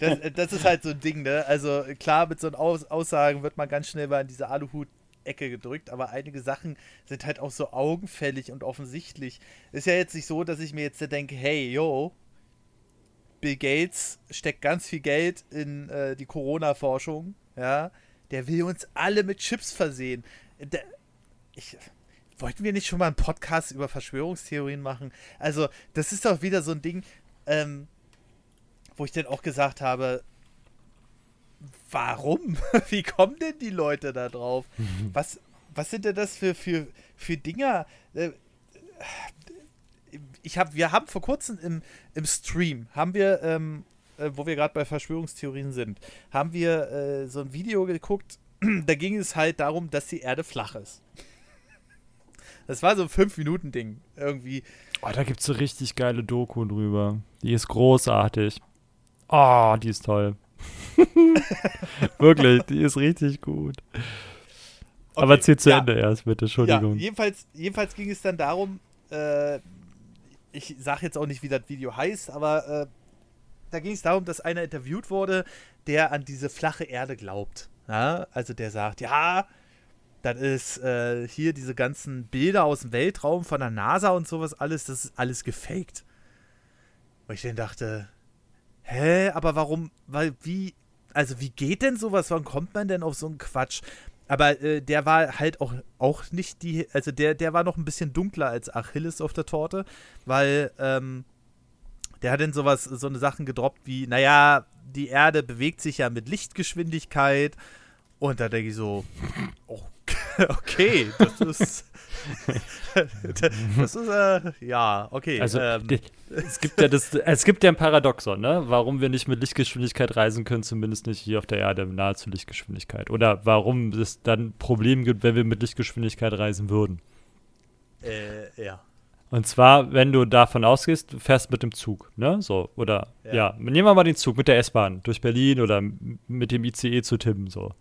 Das, das, ist halt so ein Ding, ne? Also klar, mit so Aussagen wird man ganz schnell mal in diese Aluhut Ecke gedrückt, aber einige Sachen sind halt auch so augenfällig und offensichtlich. Ist ja jetzt nicht so, dass ich mir jetzt denke, hey, yo, Bill Gates steckt ganz viel Geld in äh, die Corona-Forschung, ja, der will uns alle mit Chips versehen. Der, ich, wollten wir nicht schon mal einen Podcast über Verschwörungstheorien machen? Also, das ist doch wieder so ein Ding, ähm, wo ich dann auch gesagt habe, warum? Wie kommen denn die Leute da drauf? Was, was sind denn das für, für, für Dinger? Äh, ich hab, wir haben vor kurzem im, im Stream, haben wir, ähm, äh, wo wir gerade bei Verschwörungstheorien sind, haben wir äh, so ein Video geguckt, da ging es halt darum, dass die Erde flach ist. Das war so ein 5-Minuten-Ding irgendwie. Oh, da gibt es so richtig geile Doku drüber. Die ist großartig. Oh, die ist toll. Wirklich, die ist richtig gut. Okay, Aber zieh zu ja. Ende erst, bitte, Entschuldigung. Ja, jedenfalls, jedenfalls ging es dann darum, äh, ich sage jetzt auch nicht, wie das Video heißt, aber äh, da ging es darum, dass einer interviewt wurde, der an diese flache Erde glaubt. Ja? Also der sagt, ja, das ist äh, hier diese ganzen Bilder aus dem Weltraum von der NASA und sowas alles, das ist alles gefaked. Und ich dann dachte, hä, aber warum, weil, wie, also wie geht denn sowas? Wann kommt man denn auf so einen Quatsch? Aber äh, der war halt auch, auch nicht die, also der, der war noch ein bisschen dunkler als Achilles auf der Torte, weil ähm, der hat dann sowas, so eine Sachen gedroppt wie, naja, die Erde bewegt sich ja mit Lichtgeschwindigkeit und da denke ich so, oh, okay, das ist. das ist, äh, ja, okay. Also, ähm. es, gibt ja das, es gibt ja ein Paradoxon, ne? Warum wir nicht mit Lichtgeschwindigkeit reisen können, zumindest nicht hier auf der Erde nahezu Lichtgeschwindigkeit. Oder warum es dann Probleme gibt, wenn wir mit Lichtgeschwindigkeit reisen würden. Äh, ja. Und zwar, wenn du davon ausgehst, du fährst mit dem Zug, ne? So, oder, ja. ja. Nehmen wir mal den Zug mit der S-Bahn durch Berlin oder mit dem ICE zu Tim, so.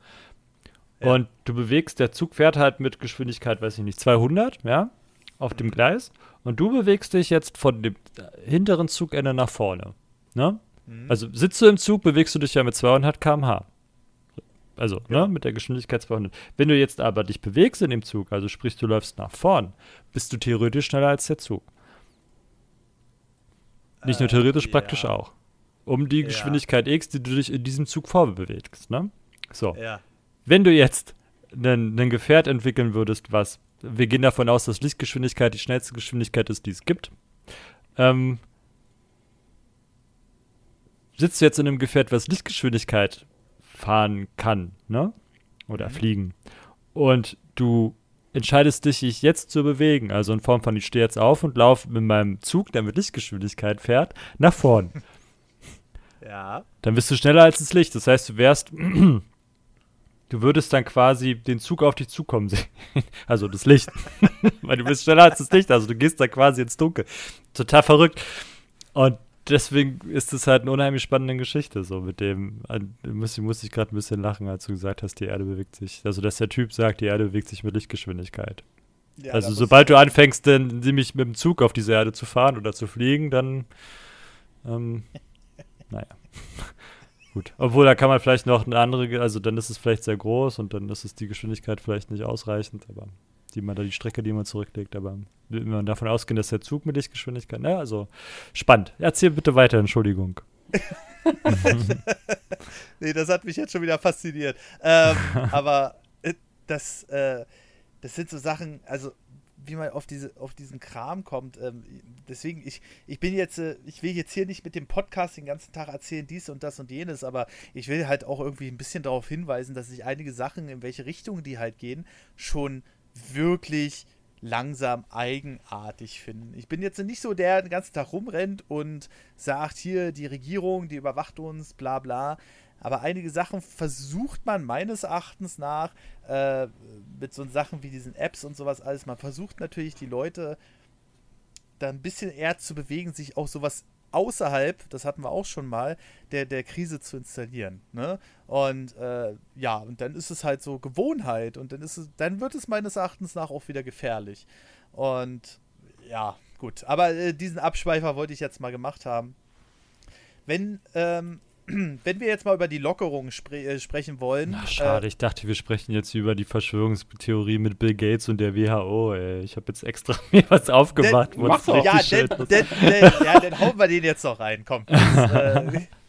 Und du bewegst, der Zug fährt halt mit Geschwindigkeit, weiß ich nicht, 200, ja, auf dem Gleis. Und du bewegst dich jetzt von dem hinteren Zugende nach vorne. Ne? Mhm. Also sitzt du im Zug, bewegst du dich ja mit 200 km/h. Also, ja. ne, mit der Geschwindigkeit 200. Wenn du jetzt aber dich bewegst in dem Zug, also sprich, du läufst nach vorn, bist du theoretisch schneller als der Zug. Nicht nur äh, theoretisch, äh, praktisch ja. auch. Um die Geschwindigkeit X, die du dich in diesem Zug vorbewegst, ne? So. Ja wenn du jetzt ein Gefährt entwickeln würdest, was, wir gehen davon aus, dass Lichtgeschwindigkeit die schnellste Geschwindigkeit ist, die es gibt, ähm, sitzt du jetzt in einem Gefährt, was Lichtgeschwindigkeit fahren kann, ne? Oder mhm. fliegen. Und du entscheidest dich, dich jetzt zu bewegen. Also in Form von, ich stehe jetzt auf und laufe mit meinem Zug, der mit Lichtgeschwindigkeit fährt, nach vorn. Ja. Dann bist du schneller als das Licht. Das heißt, du wärst Du würdest dann quasi den Zug auf dich zukommen sehen. Also das Licht. Weil du bist schneller als das Licht, also du gehst da quasi ins Dunkel. Total verrückt. Und deswegen ist es halt eine unheimlich spannende Geschichte, so mit dem, muss, musste ich gerade ein bisschen lachen, als du gesagt hast, die Erde bewegt sich. Also, dass der Typ sagt, die Erde bewegt sich mit Lichtgeschwindigkeit. Ja, also, sobald du anfängst, dann nämlich mit dem Zug auf diese Erde zu fahren oder zu fliegen, dann, ähm, naja. Gut. Obwohl, da kann man vielleicht noch eine andere, also dann ist es vielleicht sehr groß und dann ist es die Geschwindigkeit vielleicht nicht ausreichend, aber die man da die Strecke, die man zurücklegt, aber wenn man davon ausgehen, dass der Zug mit Lichtgeschwindigkeit, ne, also spannend. Erzähl bitte weiter, Entschuldigung. nee, das hat mich jetzt schon wieder fasziniert. Ähm, aber äh, das, äh, das sind so Sachen, also wie man auf, diese, auf diesen Kram kommt. Ähm, deswegen, ich, ich bin jetzt, äh, ich will jetzt hier nicht mit dem Podcast den ganzen Tag erzählen, dies und das und jenes, aber ich will halt auch irgendwie ein bisschen darauf hinweisen, dass ich einige Sachen, in welche Richtung die halt gehen, schon wirklich langsam eigenartig finde. Ich bin jetzt nicht so der, der den ganzen Tag rumrennt und sagt, hier, die Regierung, die überwacht uns, bla bla. Aber einige Sachen versucht man meines Erachtens nach äh, mit so Sachen wie diesen Apps und sowas alles. Man versucht natürlich die Leute da ein bisschen eher zu bewegen, sich auch sowas außerhalb, das hatten wir auch schon mal, der, der Krise zu installieren. Ne? Und äh, ja, und dann ist es halt so Gewohnheit und dann ist es, dann wird es meines Erachtens nach auch wieder gefährlich. Und ja, gut. Aber äh, diesen Abschweifer wollte ich jetzt mal gemacht haben. Wenn ähm, wenn wir jetzt mal über die Lockerung spre äh, sprechen wollen. Ach, schade, äh, ich dachte, wir sprechen jetzt über die Verschwörungstheorie mit Bill Gates und der WHO. Ey. Ich habe jetzt extra mir was aufgemacht. Den, mach doch. Ja, den, den, ja, dann hauen wir den jetzt noch rein. Komm.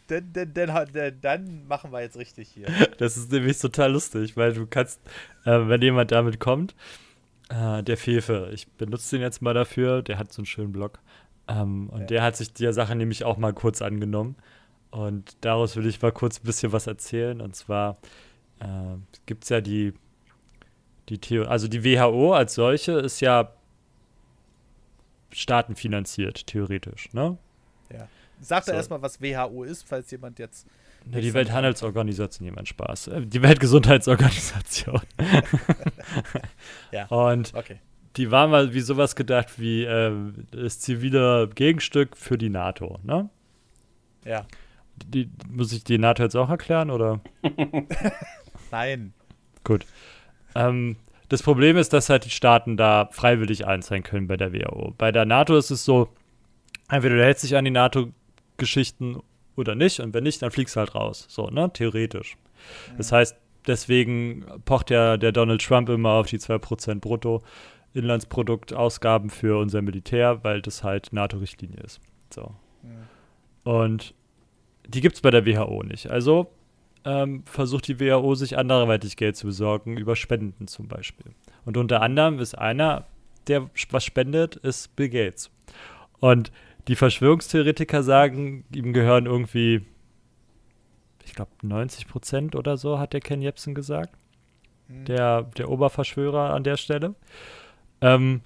Das, äh, dann, dann, dann, dann, machen wir jetzt richtig hier. Das ist nämlich total lustig, weil du kannst, äh, wenn jemand damit kommt, äh, der Fefe, ich benutze den jetzt mal dafür, der hat so einen schönen Blog. Ähm, und ja. der hat sich der Sache nämlich auch mal kurz angenommen. Und daraus will ich mal kurz ein bisschen was erzählen. Und zwar äh, gibt es ja die, die Theorie, also die WHO als solche ist ja staatenfinanziert, theoretisch, ne? Ja. Sag so. erstmal, was WHO ist, falls jemand jetzt. Ja, die Welthandelsorganisation, jemand Spaß. Äh, die Weltgesundheitsorganisation. ja. Und okay. die war mal wie sowas gedacht wie äh, das zivile Gegenstück für die NATO, ne? Ja. Die, muss ich die NATO jetzt auch erklären, oder? Nein. Gut. Ähm, das Problem ist, dass halt die Staaten da freiwillig einzahlen können bei der WHO. Bei der NATO ist es so, entweder du hältst dich an die NATO-Geschichten oder nicht, und wenn nicht, dann fliegst du halt raus. So, ne? Theoretisch. Mhm. Das heißt, deswegen pocht ja der Donald Trump immer auf die 2% Brutto. Inlandsprodukt-Ausgaben für unser Militär, weil das halt NATO-Richtlinie ist. So. Mhm. Und die gibt es bei der WHO nicht. Also ähm, versucht die WHO sich anderweitig Geld zu besorgen, über Spenden zum Beispiel. Und unter anderem ist einer, der was spendet, ist Bill Gates. Und die Verschwörungstheoretiker sagen, ihm gehören irgendwie, ich glaube, 90 Prozent oder so, hat der Ken Jebsen gesagt. Mhm. Der, der Oberverschwörer an der Stelle. Ähm,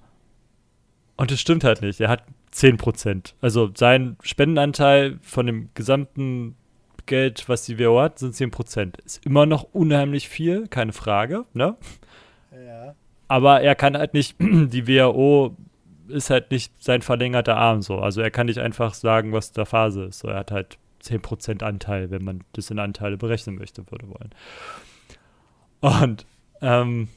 und es stimmt halt nicht. Er hat 10 Prozent. Also sein Spendenanteil von dem gesamten Geld, was die WHO hat, sind 10 Prozent. Ist immer noch unheimlich viel, keine Frage, ne? Ja. Aber er kann halt nicht, die WHO ist halt nicht sein verlängerter Arm so. Also er kann nicht einfach sagen, was der Phase ist. So, er hat halt 10% Anteil, wenn man das in Anteile berechnen möchte, würde wollen. Und ähm,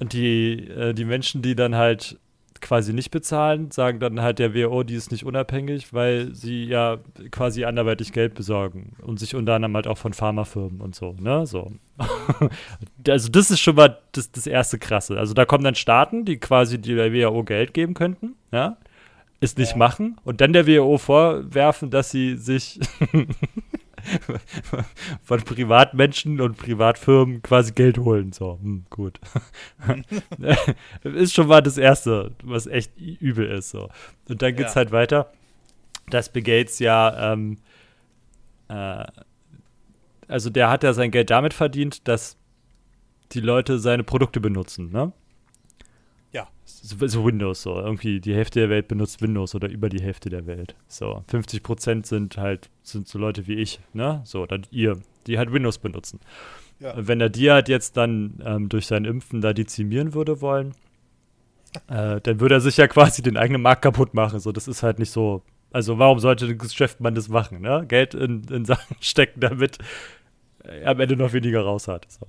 die, äh, die Menschen, die dann halt quasi nicht bezahlen, sagen dann halt der WHO, die ist nicht unabhängig, weil sie ja quasi anderweitig Geld besorgen und sich unter anderem halt auch von Pharmafirmen und so, ne, so. also das ist schon mal das, das erste Krasse. Also da kommen dann Staaten, die quasi der WHO Geld geben könnten, ja, es nicht ja. machen und dann der WHO vorwerfen, dass sie sich von Privatmenschen und Privatfirmen quasi Geld holen. So, hm, gut. ist schon mal das Erste, was echt übel ist. So. Und dann geht es ja. halt weiter, dass Bill Gates ja, ähm, äh, also der hat ja sein Geld damit verdient, dass die Leute seine Produkte benutzen, ne? So, so, Windows, so irgendwie die Hälfte der Welt benutzt Windows oder über die Hälfte der Welt. So, 50 Prozent sind halt, sind so Leute wie ich, ne? So, dann ihr, die halt Windows benutzen. Ja. Wenn er die halt jetzt dann ähm, durch sein Impfen da dezimieren würde wollen, äh, dann würde er sich ja quasi den eigenen Markt kaputt machen. So, das ist halt nicht so. Also, warum sollte das Geschäft man das machen? Ne? Geld in, in Sachen stecken, damit er am Ende noch weniger raus hat. So.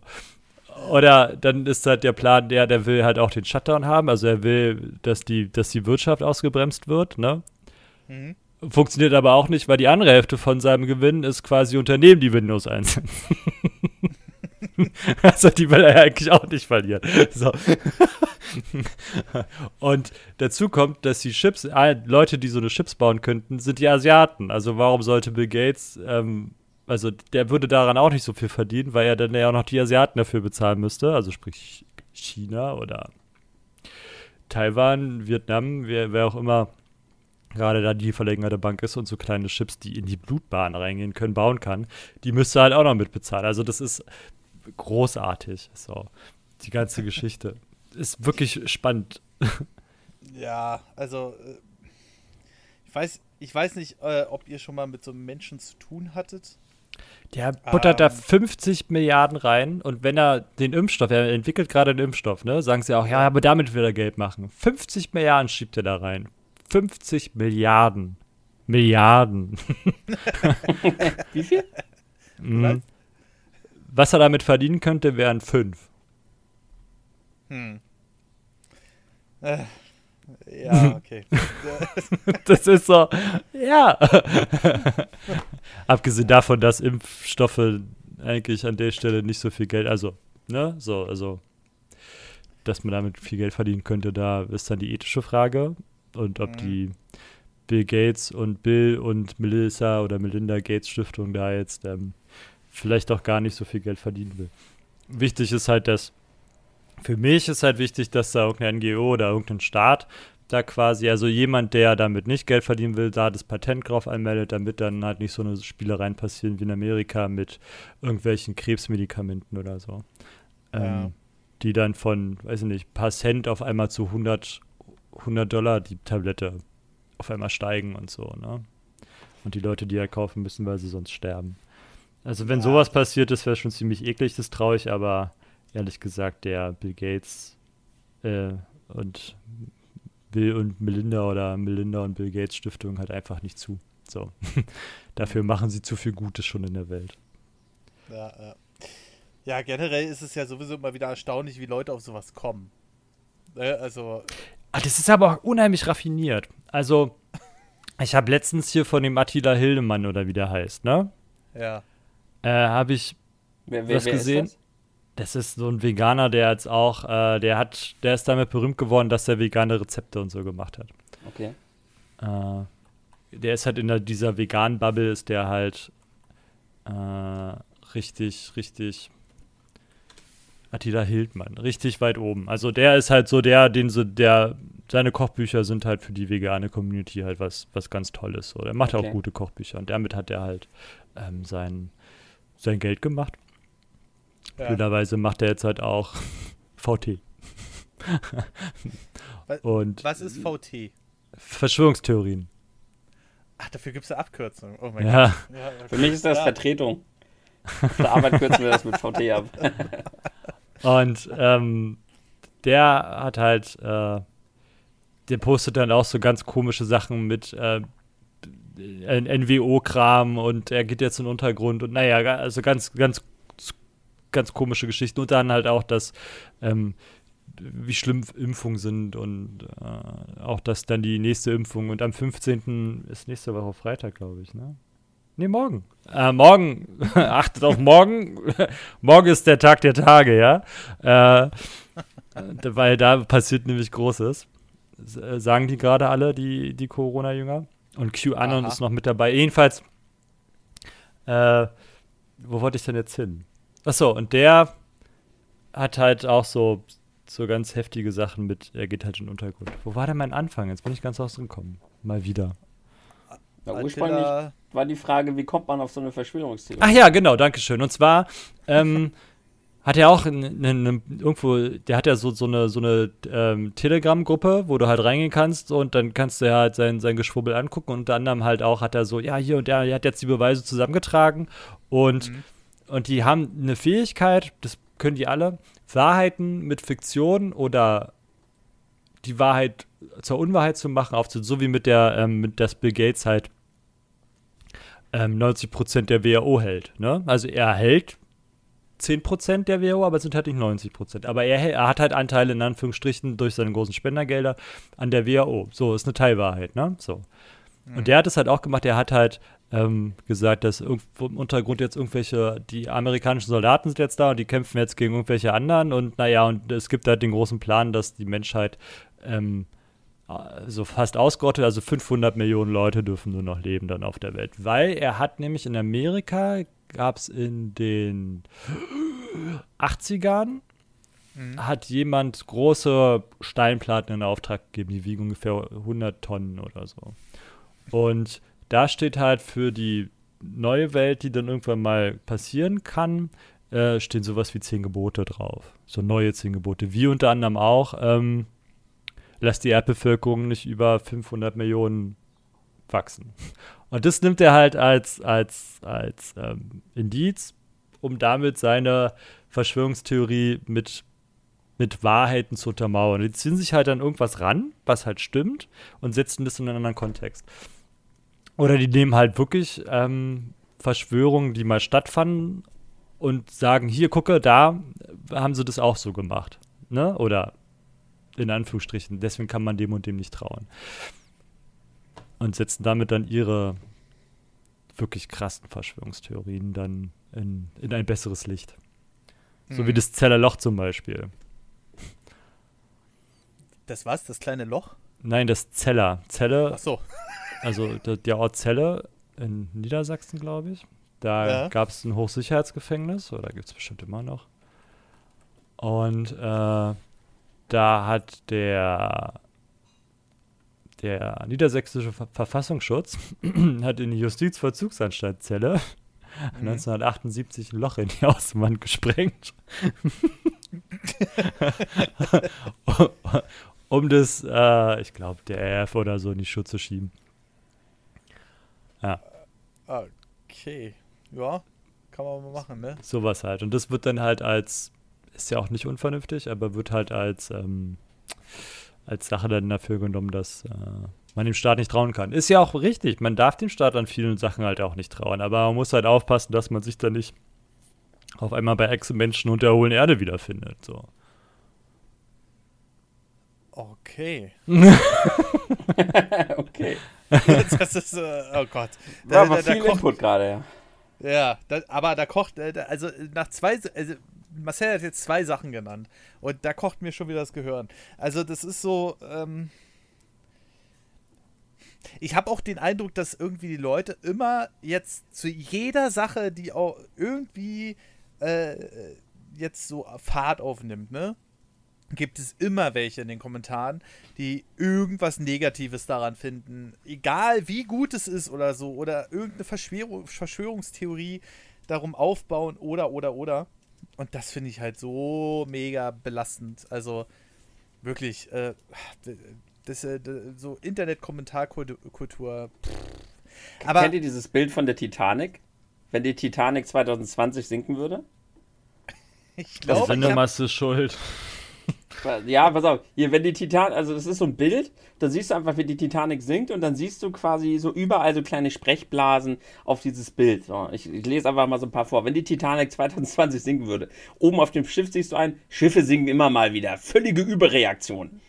Oder dann ist halt der Plan, der, der will halt auch den Shutdown haben. Also er will, dass die, dass die Wirtschaft ausgebremst wird, ne? Mhm. Funktioniert aber auch nicht, weil die andere Hälfte von seinem Gewinn ist quasi Unternehmen, die Windows einsetzen. also die will er eigentlich auch nicht verlieren. So. Und dazu kommt, dass die Chips, Leute, die so eine Chips bauen könnten, sind die Asiaten. Also warum sollte Bill Gates, ähm, also der würde daran auch nicht so viel verdienen, weil er dann ja auch noch die Asiaten dafür bezahlen müsste. Also sprich China oder Taiwan, Vietnam, wer, wer auch immer gerade da die verlängerte Bank ist und so kleine Chips, die in die Blutbahn reingehen können, bauen kann, die müsste halt auch noch mitbezahlen. Also das ist großartig. So, die ganze Geschichte. Ist wirklich spannend. Ja, also äh, ich weiß, ich weiß nicht, äh, ob ihr schon mal mit so einem Menschen zu tun hattet. Der buttert ähm, da 50 Milliarden rein und wenn er den Impfstoff, er entwickelt gerade den Impfstoff, ne, sagen sie auch, ja, aber damit will er Geld machen. 50 Milliarden schiebt er da rein. 50 Milliarden. Milliarden. Wie viel? Mhm. Was er damit verdienen könnte, wären fünf. Hm. Äh, ja, okay. das ist so, ja. Abgesehen davon, dass Impfstoffe eigentlich an der Stelle nicht so viel Geld, also, ne, so, also, dass man damit viel Geld verdienen könnte, da ist dann die ethische Frage und ob mhm. die Bill Gates und Bill und Melissa oder Melinda Gates Stiftung da jetzt ähm, vielleicht auch gar nicht so viel Geld verdienen will. Wichtig ist halt, dass für mich ist halt wichtig, dass da irgendeine NGO oder irgendein Staat da quasi, also jemand, der damit nicht Geld verdienen will, da das Patent drauf anmeldet, damit dann halt nicht so eine Spielereien passieren wie in Amerika mit irgendwelchen Krebsmedikamenten oder so. Ja. Ähm, die dann von, weiß ich nicht, paar Cent auf einmal zu 100 100 Dollar die Tablette auf einmal steigen und so, ne? Und die Leute, die ja kaufen müssen, weil sie sonst sterben. Also wenn ja. sowas passiert, das wäre schon ziemlich eklig, das traue ich aber ehrlich gesagt der Bill Gates äh, und Bill und Melinda oder Melinda und Bill Gates Stiftung halt einfach nicht zu. So. Dafür machen sie zu viel Gutes schon in der Welt. Ja, ja. ja, generell ist es ja sowieso immer wieder erstaunlich, wie Leute auf sowas kommen. Ne, also. Ah, das ist aber auch unheimlich raffiniert. Also, ich habe letztens hier von dem Attila Hildemann oder wie der heißt, ne? Ja. Äh, habe ich wer, wer, was wer gesehen. Ist das? Das? ist so ein Veganer, der jetzt auch, äh, der hat, der ist damit berühmt geworden, dass er vegane Rezepte und so gemacht hat. Okay. Äh, der ist halt in der, dieser veganen Bubble, ist der halt äh, richtig, richtig Attila Hildmann, richtig weit oben. Also der ist halt so der, den so, der, seine Kochbücher sind halt für die vegane Community halt was, was ganz Tolles. So. Der macht okay. auch gute Kochbücher und damit hat er halt ähm, sein, sein Geld gemacht. Ja. Blöderweise macht er jetzt halt auch VT. und was ist VT? Verschwörungstheorien. Ach, dafür gibt es eine Abkürzung. Oh mein ja. Gott. Ja, Für mich ist das ja. Vertretung. Auf der Arbeit kürzen wir das mit VT ab. Und ähm, der hat halt, äh, der postet dann auch so ganz komische Sachen mit äh, NWO-Kram und er geht jetzt in den Untergrund und naja, also ganz, ganz, ganz komische Geschichten. Und dann halt auch, dass ähm, wie schlimm Impfungen sind und äh, auch, dass dann die nächste Impfung und am 15. ist nächste Woche Freitag, glaube ich, ne? Nee, morgen. Äh, morgen, achtet auf morgen. morgen ist der Tag der Tage, ja. Äh, weil da passiert nämlich Großes. Äh, sagen die gerade alle, die, die Corona-Jünger. Und QAnon ist noch mit dabei. Jedenfalls, äh, wo wollte ich denn jetzt hin? Achso, und der hat halt auch so, so ganz heftige Sachen mit, er geht halt in den Untergrund. Wo war denn mein Anfang? Jetzt bin ich ganz rausgekommen. Mal wieder. Ja, ursprünglich war die Frage, wie kommt man auf so eine Verschwörungstheorie? Ach ja, genau, danke schön. Und zwar ähm, hat er auch ne, ne, irgendwo, der hat ja so, so eine, so eine ähm, Telegram-Gruppe, wo du halt reingehen kannst und dann kannst du ja halt sein, sein Geschwurbel angucken. Und unter anderem halt auch hat er so, ja, hier und der, er hat jetzt die Beweise zusammengetragen und mhm. Und die haben eine Fähigkeit, das können die alle, Wahrheiten mit Fiktion oder die Wahrheit zur Unwahrheit zu machen, aufzu so wie mit der, ähm, mit das Bill Gates halt ähm, 90% der WHO hält. Ne? Also er hält 10% der WHO, aber es sind halt nicht 90%. Aber er, er, hat halt Anteile in Anführungsstrichen durch seine großen Spendergelder an der WHO. So, ist eine Teilwahrheit, ne? So. Mhm. Und der hat es halt auch gemacht, er hat halt ähm, gesagt, dass im Untergrund jetzt irgendwelche, die amerikanischen Soldaten sind jetzt da und die kämpfen jetzt gegen irgendwelche anderen und naja, und es gibt halt den großen Plan, dass die Menschheit ähm, so fast ausgerottet, also 500 Millionen Leute dürfen nur noch leben dann auf der Welt, weil er hat nämlich in Amerika gab es in den 80ern mhm. hat jemand große Steinplatten in Auftrag gegeben, die wiegen ungefähr 100 Tonnen oder so. Und da steht halt für die neue Welt, die dann irgendwann mal passieren kann, äh, stehen sowas wie zehn Gebote drauf. So neue zehn Gebote. Wie unter anderem auch, ähm, lass die Erdbevölkerung nicht über 500 Millionen wachsen. Und das nimmt er halt als, als, als ähm, Indiz, um damit seine Verschwörungstheorie mit, mit Wahrheiten zu untermauern. Die ziehen sich halt dann irgendwas ran, was halt stimmt, und setzen das in einen anderen Kontext. Oder die nehmen halt wirklich ähm, Verschwörungen, die mal stattfanden, und sagen, hier, gucke, da haben sie das auch so gemacht. Ne? Oder in Anführungsstrichen, deswegen kann man dem und dem nicht trauen und setzen damit dann ihre wirklich krassen Verschwörungstheorien dann in, in ein besseres Licht. Mhm. So wie mhm. das Zeller Loch zum Beispiel. Das was? Das kleine Loch? Nein, das Zeller. Zelle. Ach so. Also der, der Ort Celle in Niedersachsen, glaube ich. Da ja. gab es ein Hochsicherheitsgefängnis, oder gibt es bestimmt immer noch. Und äh, da hat der der niedersächsische Verfassungsschutz hat in die Justizvollzugsanstaltzelle mhm. 1978 ein Loch in die Außenwand gesprengt. um das, äh, ich glaube, der RF oder so in die Schuhe zu schieben. Ja. Okay. Ja, kann man mal machen, ne? Sowas halt. Und das wird dann halt als, ist ja auch nicht unvernünftig, aber wird halt als, ähm, als Sache dann dafür genommen, dass äh, man dem Staat nicht trauen kann. Ist ja auch richtig, man darf dem Staat an vielen Sachen halt auch nicht trauen, aber man muss halt aufpassen, dass man sich da nicht auf einmal bei Ex-Menschen und der hohlen Erde wiederfindet. So. Okay. okay. das ist, äh, oh Gott. Da, War da, da, viel kocht, Input gerade, ja. Ja, da, aber da kocht, äh, also nach zwei, also Marcel hat jetzt zwei Sachen genannt und da kocht mir schon wieder das Gehirn. Also das ist so, ähm, ich habe auch den Eindruck, dass irgendwie die Leute immer jetzt zu jeder Sache, die auch irgendwie äh, jetzt so Fahrt aufnimmt, ne? Gibt es immer welche in den Kommentaren, die irgendwas Negatives daran finden. Egal wie gut es ist oder so. Oder irgendeine Verschwörung, Verschwörungstheorie darum aufbauen oder, oder, oder. Und das finde ich halt so mega belastend. Also wirklich, äh, das, äh, so Internet-Kommentarkultur. Aber Kennt ihr dieses Bild von der Titanic? Wenn die Titanic 2020 sinken würde? Ich glaube, also, Sendemasse ist schuld. Ja, pass auf, hier, wenn die Titanic, also das ist so ein Bild, da siehst du einfach, wie die Titanic sinkt und dann siehst du quasi so überall so kleine Sprechblasen auf dieses Bild. So, ich, ich, lese einfach mal so ein paar vor. Wenn die Titanic 2020 sinken würde, oben auf dem Schiff siehst du ein, Schiffe sinken immer mal wieder. Völlige Überreaktion.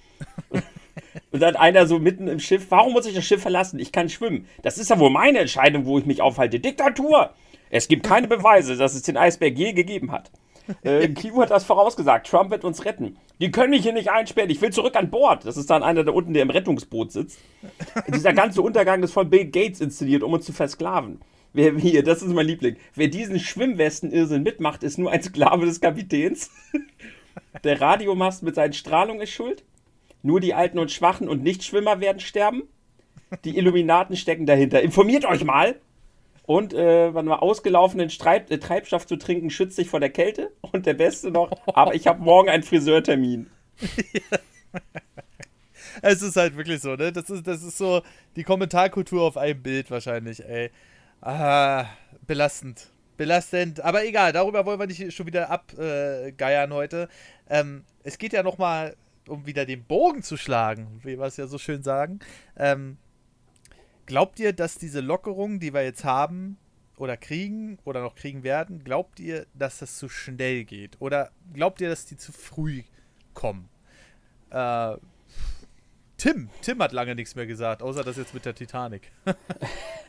und dann einer so mitten im Schiff, warum muss ich das Schiff verlassen? Ich kann schwimmen. Das ist ja wohl meine Entscheidung, wo ich mich aufhalte. Diktatur! Es gibt keine Beweise, dass es den Eisberg je gegeben hat. Äh, Q hat das vorausgesagt. Trump wird uns retten. Die können mich hier nicht einsperren. Ich will zurück an Bord. Das ist dann einer da unten, der im Rettungsboot sitzt. Dieser ganze Untergang ist von Bill Gates inszeniert, um uns zu versklaven. Wer hier, das ist mein Liebling. Wer diesen Schwimmwesten-Irrsinn mitmacht, ist nur ein Sklave des Kapitäns. Der Radiomast mit seinen Strahlungen ist schuld. Nur die Alten und Schwachen und Nichtschwimmer werden sterben. Die Illuminaten stecken dahinter. Informiert euch mal! Und äh, wenn man ausgelaufenen Streib äh, Treibstoff zu trinken schützt sich vor der Kälte. Und der Beste noch, aber ich habe morgen einen Friseurtermin. es ist halt wirklich so, ne? Das ist, das ist so die Kommentarkultur auf einem Bild wahrscheinlich, ey. Ah, belastend. belastend. Aber egal, darüber wollen wir nicht schon wieder abgeiern heute. Ähm, es geht ja nochmal, um wieder den Bogen zu schlagen, wie wir es ja so schön sagen. Ähm, glaubt ihr, dass diese Lockerungen, die wir jetzt haben, oder kriegen oder noch kriegen werden, glaubt ihr, dass das zu schnell geht? Oder glaubt ihr, dass die zu früh kommen? Äh, Tim, Tim hat lange nichts mehr gesagt, außer das jetzt mit der Titanic.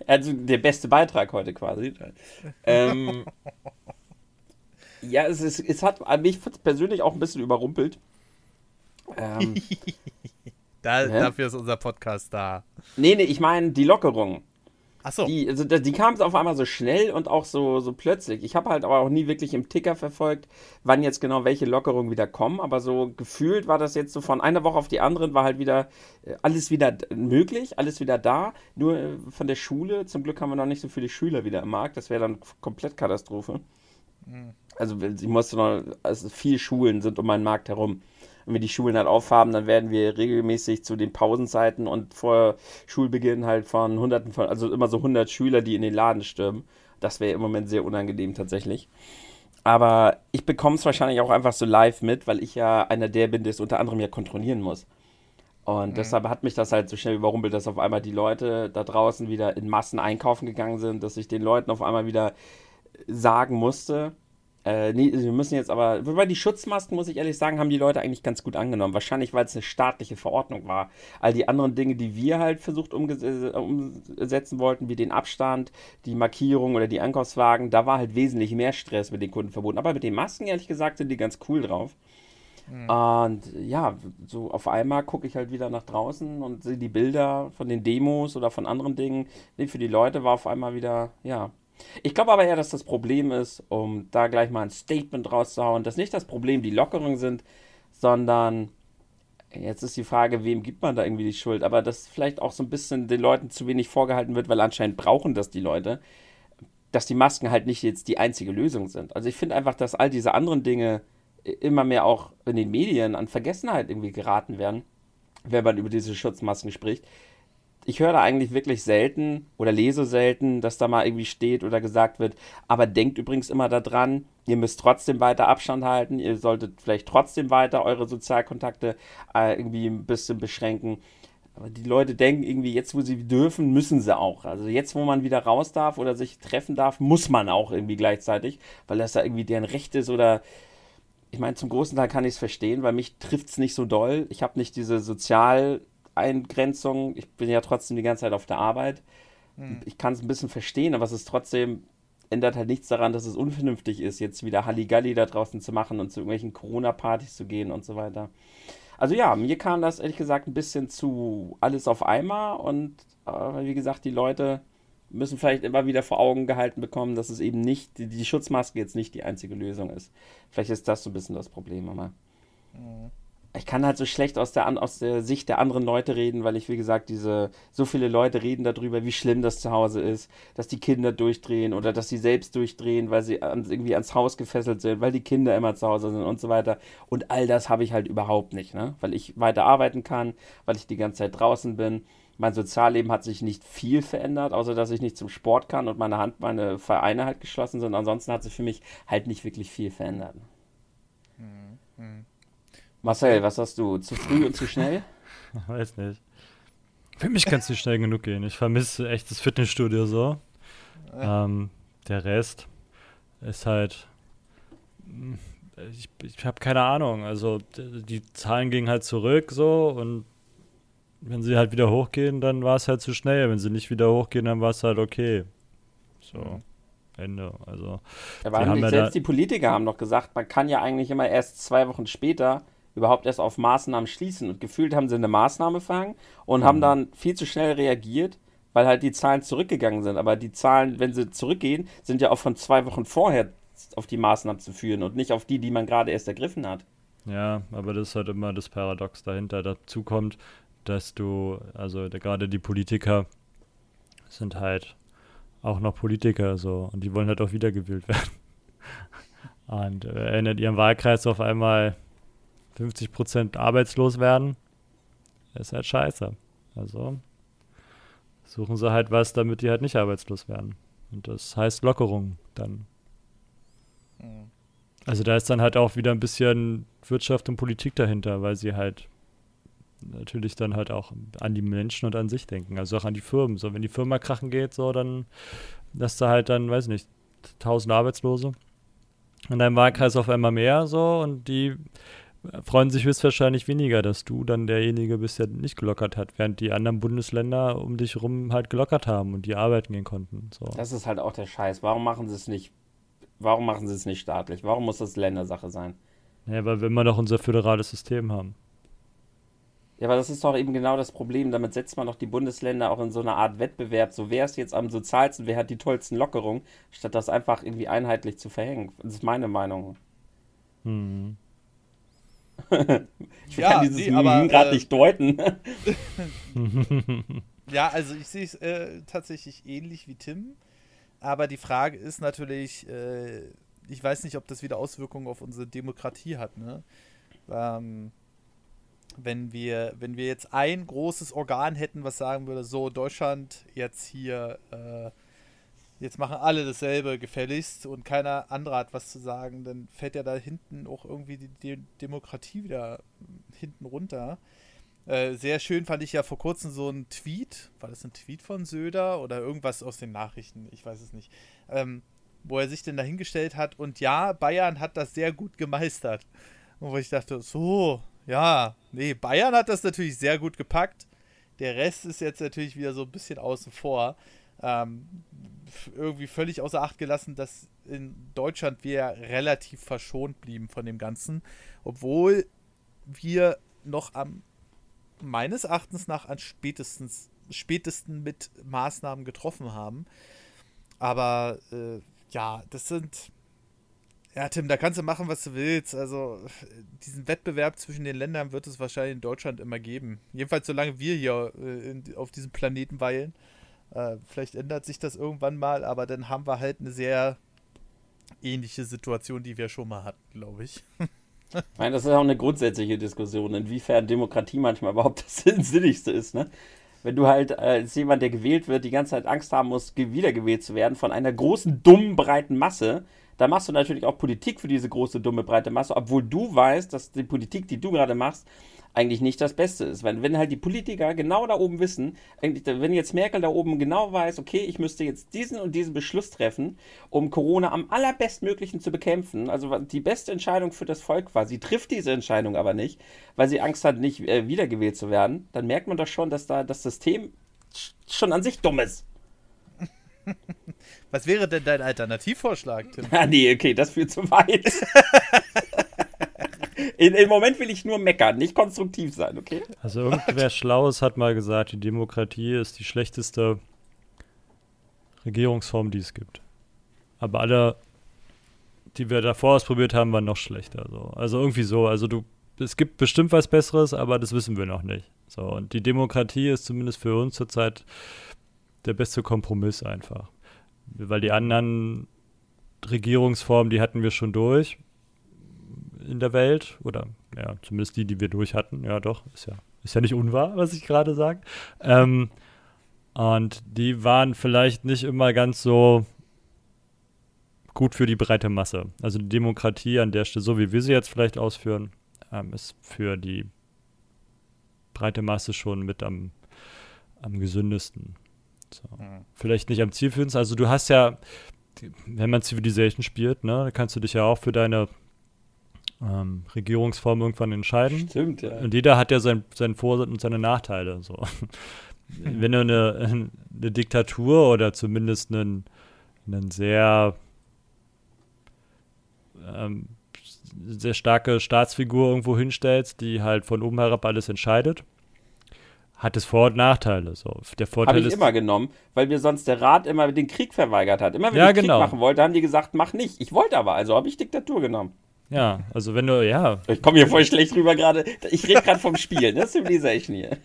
also der beste Beitrag heute quasi. ähm, ja, es, ist, es hat mich persönlich auch ein bisschen überrumpelt. Ähm, da, dafür ist unser Podcast da. Nee, nee, ich meine die Lockerung. Ach so. Die, also, die kam auf einmal so schnell und auch so, so plötzlich. Ich habe halt aber auch nie wirklich im Ticker verfolgt, wann jetzt genau welche Lockerungen wieder kommen. Aber so gefühlt war das jetzt so von einer Woche auf die andere, war halt wieder äh, alles wieder möglich, alles wieder da. Nur äh, von der Schule, zum Glück haben wir noch nicht so viele Schüler wieder im Markt. Das wäre dann komplett Katastrophe. Mhm. Also ich musste noch, also viele Schulen sind um meinen Markt herum wenn wir die Schulen halt aufhaben, dann werden wir regelmäßig zu den Pausenzeiten und vor Schulbeginn halt von Hunderten von, also immer so 100 Schüler, die in den Laden stürmen. Das wäre im Moment sehr unangenehm tatsächlich. Aber ich bekomme es wahrscheinlich auch einfach so live mit, weil ich ja einer der bin, der es unter anderem ja kontrollieren muss. Und mhm. deshalb hat mich das halt so schnell überrumpelt, dass auf einmal die Leute da draußen wieder in Massen einkaufen gegangen sind, dass ich den Leuten auf einmal wieder sagen musste, äh, nee, wir müssen jetzt aber, wobei die Schutzmasken, muss ich ehrlich sagen, haben die Leute eigentlich ganz gut angenommen. Wahrscheinlich, weil es eine staatliche Verordnung war. All die anderen Dinge, die wir halt versucht äh, umsetzen wollten, wie den Abstand, die Markierung oder die Einkaufswagen, da war halt wesentlich mehr Stress mit den Kunden verbunden. Aber mit den Masken, ehrlich gesagt, sind die ganz cool drauf. Mhm. Und ja, so auf einmal gucke ich halt wieder nach draußen und sehe die Bilder von den Demos oder von anderen Dingen. Nee, für die Leute war auf einmal wieder, ja, ich glaube aber eher, dass das Problem ist, um da gleich mal ein Statement rauszuhauen, dass nicht das Problem die Lockerungen sind, sondern jetzt ist die Frage, wem gibt man da irgendwie die Schuld, aber dass vielleicht auch so ein bisschen den Leuten zu wenig vorgehalten wird, weil anscheinend brauchen das die Leute, dass die Masken halt nicht jetzt die einzige Lösung sind. Also ich finde einfach, dass all diese anderen Dinge immer mehr auch in den Medien an Vergessenheit irgendwie geraten werden, wenn man über diese Schutzmasken spricht ich höre da eigentlich wirklich selten oder lese selten, dass da mal irgendwie steht oder gesagt wird, aber denkt übrigens immer daran, ihr müsst trotzdem weiter Abstand halten, ihr solltet vielleicht trotzdem weiter eure Sozialkontakte äh, irgendwie ein bisschen beschränken. Aber die Leute denken irgendwie, jetzt wo sie dürfen, müssen sie auch. Also jetzt, wo man wieder raus darf oder sich treffen darf, muss man auch irgendwie gleichzeitig, weil das da irgendwie deren Recht ist oder ich meine, zum großen Teil kann ich es verstehen, weil mich trifft es nicht so doll. Ich habe nicht diese sozial Eingrenzung. Ich bin ja trotzdem die ganze Zeit auf der Arbeit. Hm. Ich kann es ein bisschen verstehen, aber es ist trotzdem, ändert halt nichts daran, dass es unvernünftig ist, jetzt wieder Halligalli da draußen zu machen und zu irgendwelchen Corona-Partys zu gehen und so weiter. Also ja, mir kam das ehrlich gesagt ein bisschen zu alles auf einmal und äh, wie gesagt, die Leute müssen vielleicht immer wieder vor Augen gehalten bekommen, dass es eben nicht, die, die Schutzmaske jetzt nicht die einzige Lösung ist. Vielleicht ist das so ein bisschen das Problem, aber. Mhm ich kann halt so schlecht aus der, aus der Sicht der anderen Leute reden, weil ich, wie gesagt, diese, so viele Leute reden darüber, wie schlimm das zu Hause ist, dass die Kinder durchdrehen oder dass sie selbst durchdrehen, weil sie an, irgendwie ans Haus gefesselt sind, weil die Kinder immer zu Hause sind und so weiter. Und all das habe ich halt überhaupt nicht, ne? Weil ich weiter arbeiten kann, weil ich die ganze Zeit draußen bin. Mein Sozialleben hat sich nicht viel verändert, außer dass ich nicht zum Sport kann und meine Hand, meine Vereine halt geschlossen sind. Ansonsten hat sich für mich halt nicht wirklich viel verändert. Mhm. Marcel, was hast du? Zu früh und zu schnell? Weiß nicht. Für mich kann es nicht schnell genug gehen. Ich vermisse echt das Fitnessstudio so. Ähm, der Rest ist halt. Ich, ich habe keine Ahnung. Also die Zahlen gingen halt zurück so und wenn sie halt wieder hochgehen, dann war es halt zu schnell. Wenn sie nicht wieder hochgehen, dann war es halt okay. So. Ende. Also, ja, haben ja selbst die Politiker haben doch gesagt, man kann ja eigentlich immer erst zwei Wochen später überhaupt erst auf Maßnahmen schließen. Und gefühlt haben sie eine Maßnahme fangen und mhm. haben dann viel zu schnell reagiert, weil halt die Zahlen zurückgegangen sind. Aber die Zahlen, wenn sie zurückgehen, sind ja auch von zwei Wochen vorher auf die Maßnahmen zu führen und nicht auf die, die man gerade erst ergriffen hat. Ja, aber das ist halt immer das Paradox dahinter. Dazu kommt, dass du, also gerade die Politiker sind halt auch noch Politiker so und die wollen halt auch wiedergewählt werden. Und äh, erinnert ihren Wahlkreis auf einmal 50 Prozent arbeitslos werden, ist halt scheiße. Also suchen sie halt was, damit die halt nicht arbeitslos werden. Und das heißt Lockerung dann Also da ist dann halt auch wieder ein bisschen Wirtschaft und Politik dahinter, weil sie halt natürlich dann halt auch an die Menschen und an sich denken, also auch an die Firmen. So, wenn die Firma krachen geht, so, dann lässt du halt dann, weiß nicht, tausend Arbeitslose. In deinem Wahlkreis auf einmal mehr, so, und die freuen sich höchstwahrscheinlich weniger, dass du dann derjenige bist, der nicht gelockert hat, während die anderen Bundesländer um dich rum halt gelockert haben und die arbeiten gehen konnten. So. Das ist halt auch der Scheiß. Warum machen sie es nicht? Warum machen sie es nicht staatlich? Warum muss das Ländersache sein? Ja, weil wir immer noch unser föderales System haben. Ja, aber das ist doch eben genau das Problem. Damit setzt man doch die Bundesländer auch in so eine Art Wettbewerb. So, wer ist jetzt am sozialsten, wer hat die tollsten Lockerungen, statt das einfach irgendwie einheitlich zu verhängen. Das ist meine Meinung. Hm. ich ja, kann dieses nee, gerade äh, nicht deuten. ja, also ich sehe es äh, tatsächlich ähnlich wie Tim. Aber die Frage ist natürlich, äh, ich weiß nicht, ob das wieder Auswirkungen auf unsere Demokratie hat. Ne? Ähm, wenn wir, wenn wir jetzt ein großes Organ hätten, was sagen würde, so Deutschland jetzt hier, äh, jetzt machen alle dasselbe gefälligst und keiner andere hat was zu sagen, dann fällt ja da hinten auch irgendwie die, die Demokratie wieder hinten runter. Äh, sehr schön fand ich ja vor kurzem so ein Tweet, war das ein Tweet von Söder oder irgendwas aus den Nachrichten, ich weiß es nicht, ähm, wo er sich denn dahingestellt hat und ja, Bayern hat das sehr gut gemeistert. Und wo ich dachte, so, ja, nee, Bayern hat das natürlich sehr gut gepackt. Der Rest ist jetzt natürlich wieder so ein bisschen außen vor. Ähm, irgendwie völlig außer Acht gelassen, dass in Deutschland wir relativ verschont blieben von dem Ganzen, obwohl wir noch am meines Erachtens nach an spätestens spätesten mit Maßnahmen getroffen haben. Aber äh, ja, das sind ja, Tim, da kannst du machen, was du willst. Also, diesen Wettbewerb zwischen den Ländern wird es wahrscheinlich in Deutschland immer geben. Jedenfalls, solange wir hier äh, in, auf diesem Planeten weilen. Äh, vielleicht ändert sich das irgendwann mal, aber dann haben wir halt eine sehr ähnliche Situation, die wir schon mal hatten, glaube ich. Meine, das ist auch eine grundsätzliche Diskussion, inwiefern Demokratie manchmal überhaupt das Sinnigste ist, ne? Wenn du halt als jemand, der gewählt wird, die ganze Zeit Angst haben musst, wiedergewählt zu werden von einer großen, dummen, breiten Masse, da machst du natürlich auch Politik für diese große, dumme, breite Masse, obwohl du weißt, dass die Politik, die du gerade machst, eigentlich nicht das Beste ist. Weil wenn halt die Politiker genau da oben wissen, wenn jetzt Merkel da oben genau weiß, okay, ich müsste jetzt diesen und diesen Beschluss treffen, um Corona am allerbestmöglichen zu bekämpfen, also die beste Entscheidung für das Volk war, sie trifft diese Entscheidung aber nicht, weil sie Angst hat, nicht äh, wiedergewählt zu werden, dann merkt man doch schon, dass da das System schon an sich dumm ist. Was wäre denn dein Alternativvorschlag, Tim? Ah, nee, okay, das führt zu weit. In, Im Moment will ich nur meckern, nicht konstruktiv sein, okay? Also irgendwer Schlaues hat mal gesagt, die Demokratie ist die schlechteste Regierungsform, die es gibt. Aber alle, die wir davor ausprobiert haben, waren noch schlechter. So. Also irgendwie so. Also du, es gibt bestimmt was Besseres, aber das wissen wir noch nicht. So, und die Demokratie ist zumindest für uns zurzeit der beste Kompromiss einfach. Weil die anderen Regierungsformen, die hatten wir schon durch in der Welt. Oder ja, zumindest die, die wir durch hatten. Ja, doch, ist ja, ist ja nicht unwahr, was ich gerade sage. Ähm, und die waren vielleicht nicht immer ganz so gut für die breite Masse. Also die Demokratie an der Stelle, so wie wir sie jetzt vielleicht ausführen, ähm, ist für die breite Masse schon mit am, am gesündesten. So. Mhm. Vielleicht nicht am zielführendsten. Also du hast ja, wenn man Civilization spielt, ne, kannst du dich ja auch für deine ähm, Regierungsform irgendwann entscheiden. Stimmt, ja. Und jeder hat ja sein, seinen Vor- und seine Nachteile. So. wenn du eine, eine Diktatur oder zumindest einen, einen sehr ähm, sehr starke Staatsfigur irgendwo hinstellst, die halt von oben herab alles entscheidet, hat es Vor- und Nachteile. So. Der Vorteil Habe ich ist, immer genommen, weil mir sonst der Rat immer den Krieg verweigert hat. Immer wenn ja, ich genau. Krieg machen wollte, haben die gesagt, mach nicht. Ich wollte aber, also habe ich Diktatur genommen. Ja, also wenn du, ja. Ich komme hier voll schlecht rüber gerade. Ich rede gerade vom Spiel, ne? Civilization hier.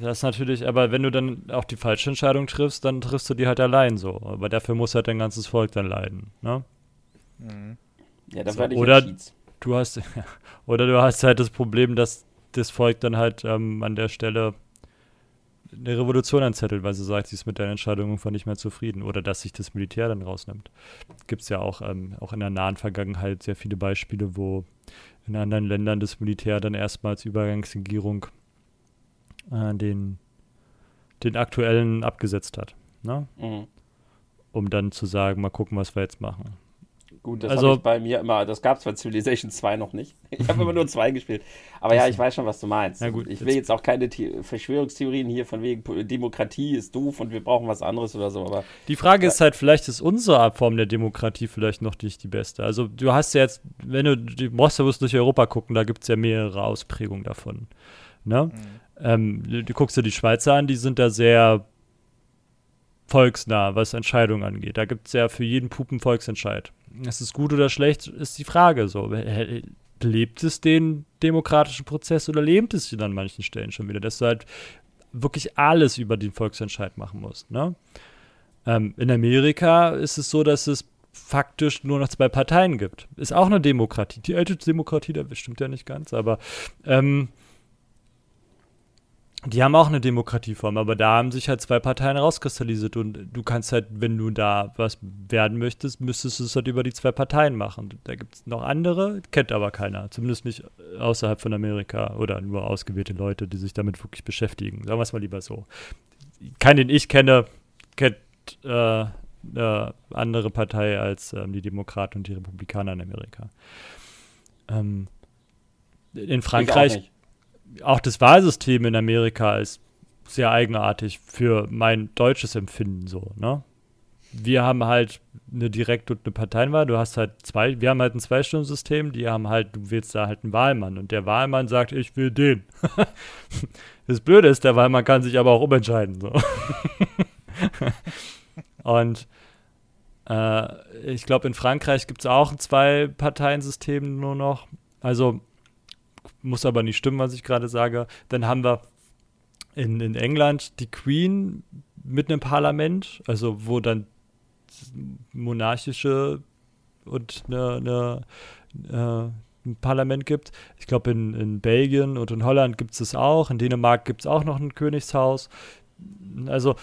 Das ist natürlich, aber wenn du dann auch die falsche Entscheidung triffst, dann triffst du die halt allein so. Aber dafür muss halt dein ganzes Volk dann leiden, ne? Mhm. Ja, dann so, werde ich oder du hast, oder du hast halt das Problem, dass das Volk dann halt ähm, an der Stelle eine Revolution anzettelt, weil sie sagt, sie ist mit der Entscheidung irgendwann nicht mehr zufrieden oder dass sich das Militär dann rausnimmt. Gibt es ja auch, ähm, auch in der nahen Vergangenheit sehr viele Beispiele, wo in anderen Ländern das Militär dann erstmals Übergangsregierung äh, den, den aktuellen abgesetzt hat. Ne? Mhm. Um dann zu sagen, mal gucken, was wir jetzt machen. Gut, das also, habe ich bei mir immer, das gab es bei Civilization 2 noch nicht. Ich habe immer nur 2 gespielt. Aber ja, ich weiß schon, was du meinst. Ja, gut, ich will jetzt auch keine The Verschwörungstheorien hier von wegen Demokratie ist doof und wir brauchen was anderes oder so. Aber die Frage ja. ist halt, vielleicht ist unsere Form der Demokratie vielleicht noch nicht die beste. Also du hast ja jetzt, wenn du, du brauchst ja durch Europa gucken, da gibt es ja mehrere Ausprägungen davon. Ne? Mhm. Ähm, du, du guckst dir die Schweizer an, die sind da sehr volksnah, was Entscheidungen angeht. Da gibt es ja für jeden Pupen Volksentscheid. Ist es gut oder schlecht, ist die Frage so. Lebt es den demokratischen Prozess oder lebt es ihn an manchen Stellen schon wieder, dass du halt wirklich alles über den Volksentscheid machen musst. Ne? Ähm, in Amerika ist es so, dass es faktisch nur noch zwei Parteien gibt. Ist auch eine Demokratie. Die alte Demokratie, da stimmt ja nicht ganz, aber ähm, die haben auch eine Demokratieform, aber da haben sich halt zwei Parteien rauskristallisiert und du kannst halt, wenn du da was werden möchtest, müsstest du es halt über die zwei Parteien machen. Da gibt es noch andere, kennt aber keiner, zumindest nicht außerhalb von Amerika oder nur ausgewählte Leute, die sich damit wirklich beschäftigen. Sagen wir es mal lieber so. Kein, den ich kenne, kennt äh, eine andere Partei als ähm, die Demokraten und die Republikaner in Amerika. Ähm, in Frankreich auch das Wahlsystem in Amerika ist sehr eigenartig für mein deutsches Empfinden so, ne? Wir haben halt eine Direkt- und eine Parteienwahl. Du hast halt zwei, wir haben halt ein Zwei-Stunden-System, die haben halt, du wählst da halt einen Wahlmann und der Wahlmann sagt, ich will den. das Blöde ist, der Wahlmann kann sich aber auch umentscheiden. So. und äh, ich glaube, in Frankreich gibt es auch ein Zwei-Parteien-System nur noch. Also muss aber nicht stimmen, was ich gerade sage. Dann haben wir in, in England die Queen mit einem Parlament, also wo dann monarchische und eine, eine äh, ein Parlament gibt. Ich glaube, in, in Belgien und in Holland gibt es es auch. In Dänemark gibt es auch noch ein Königshaus. Also,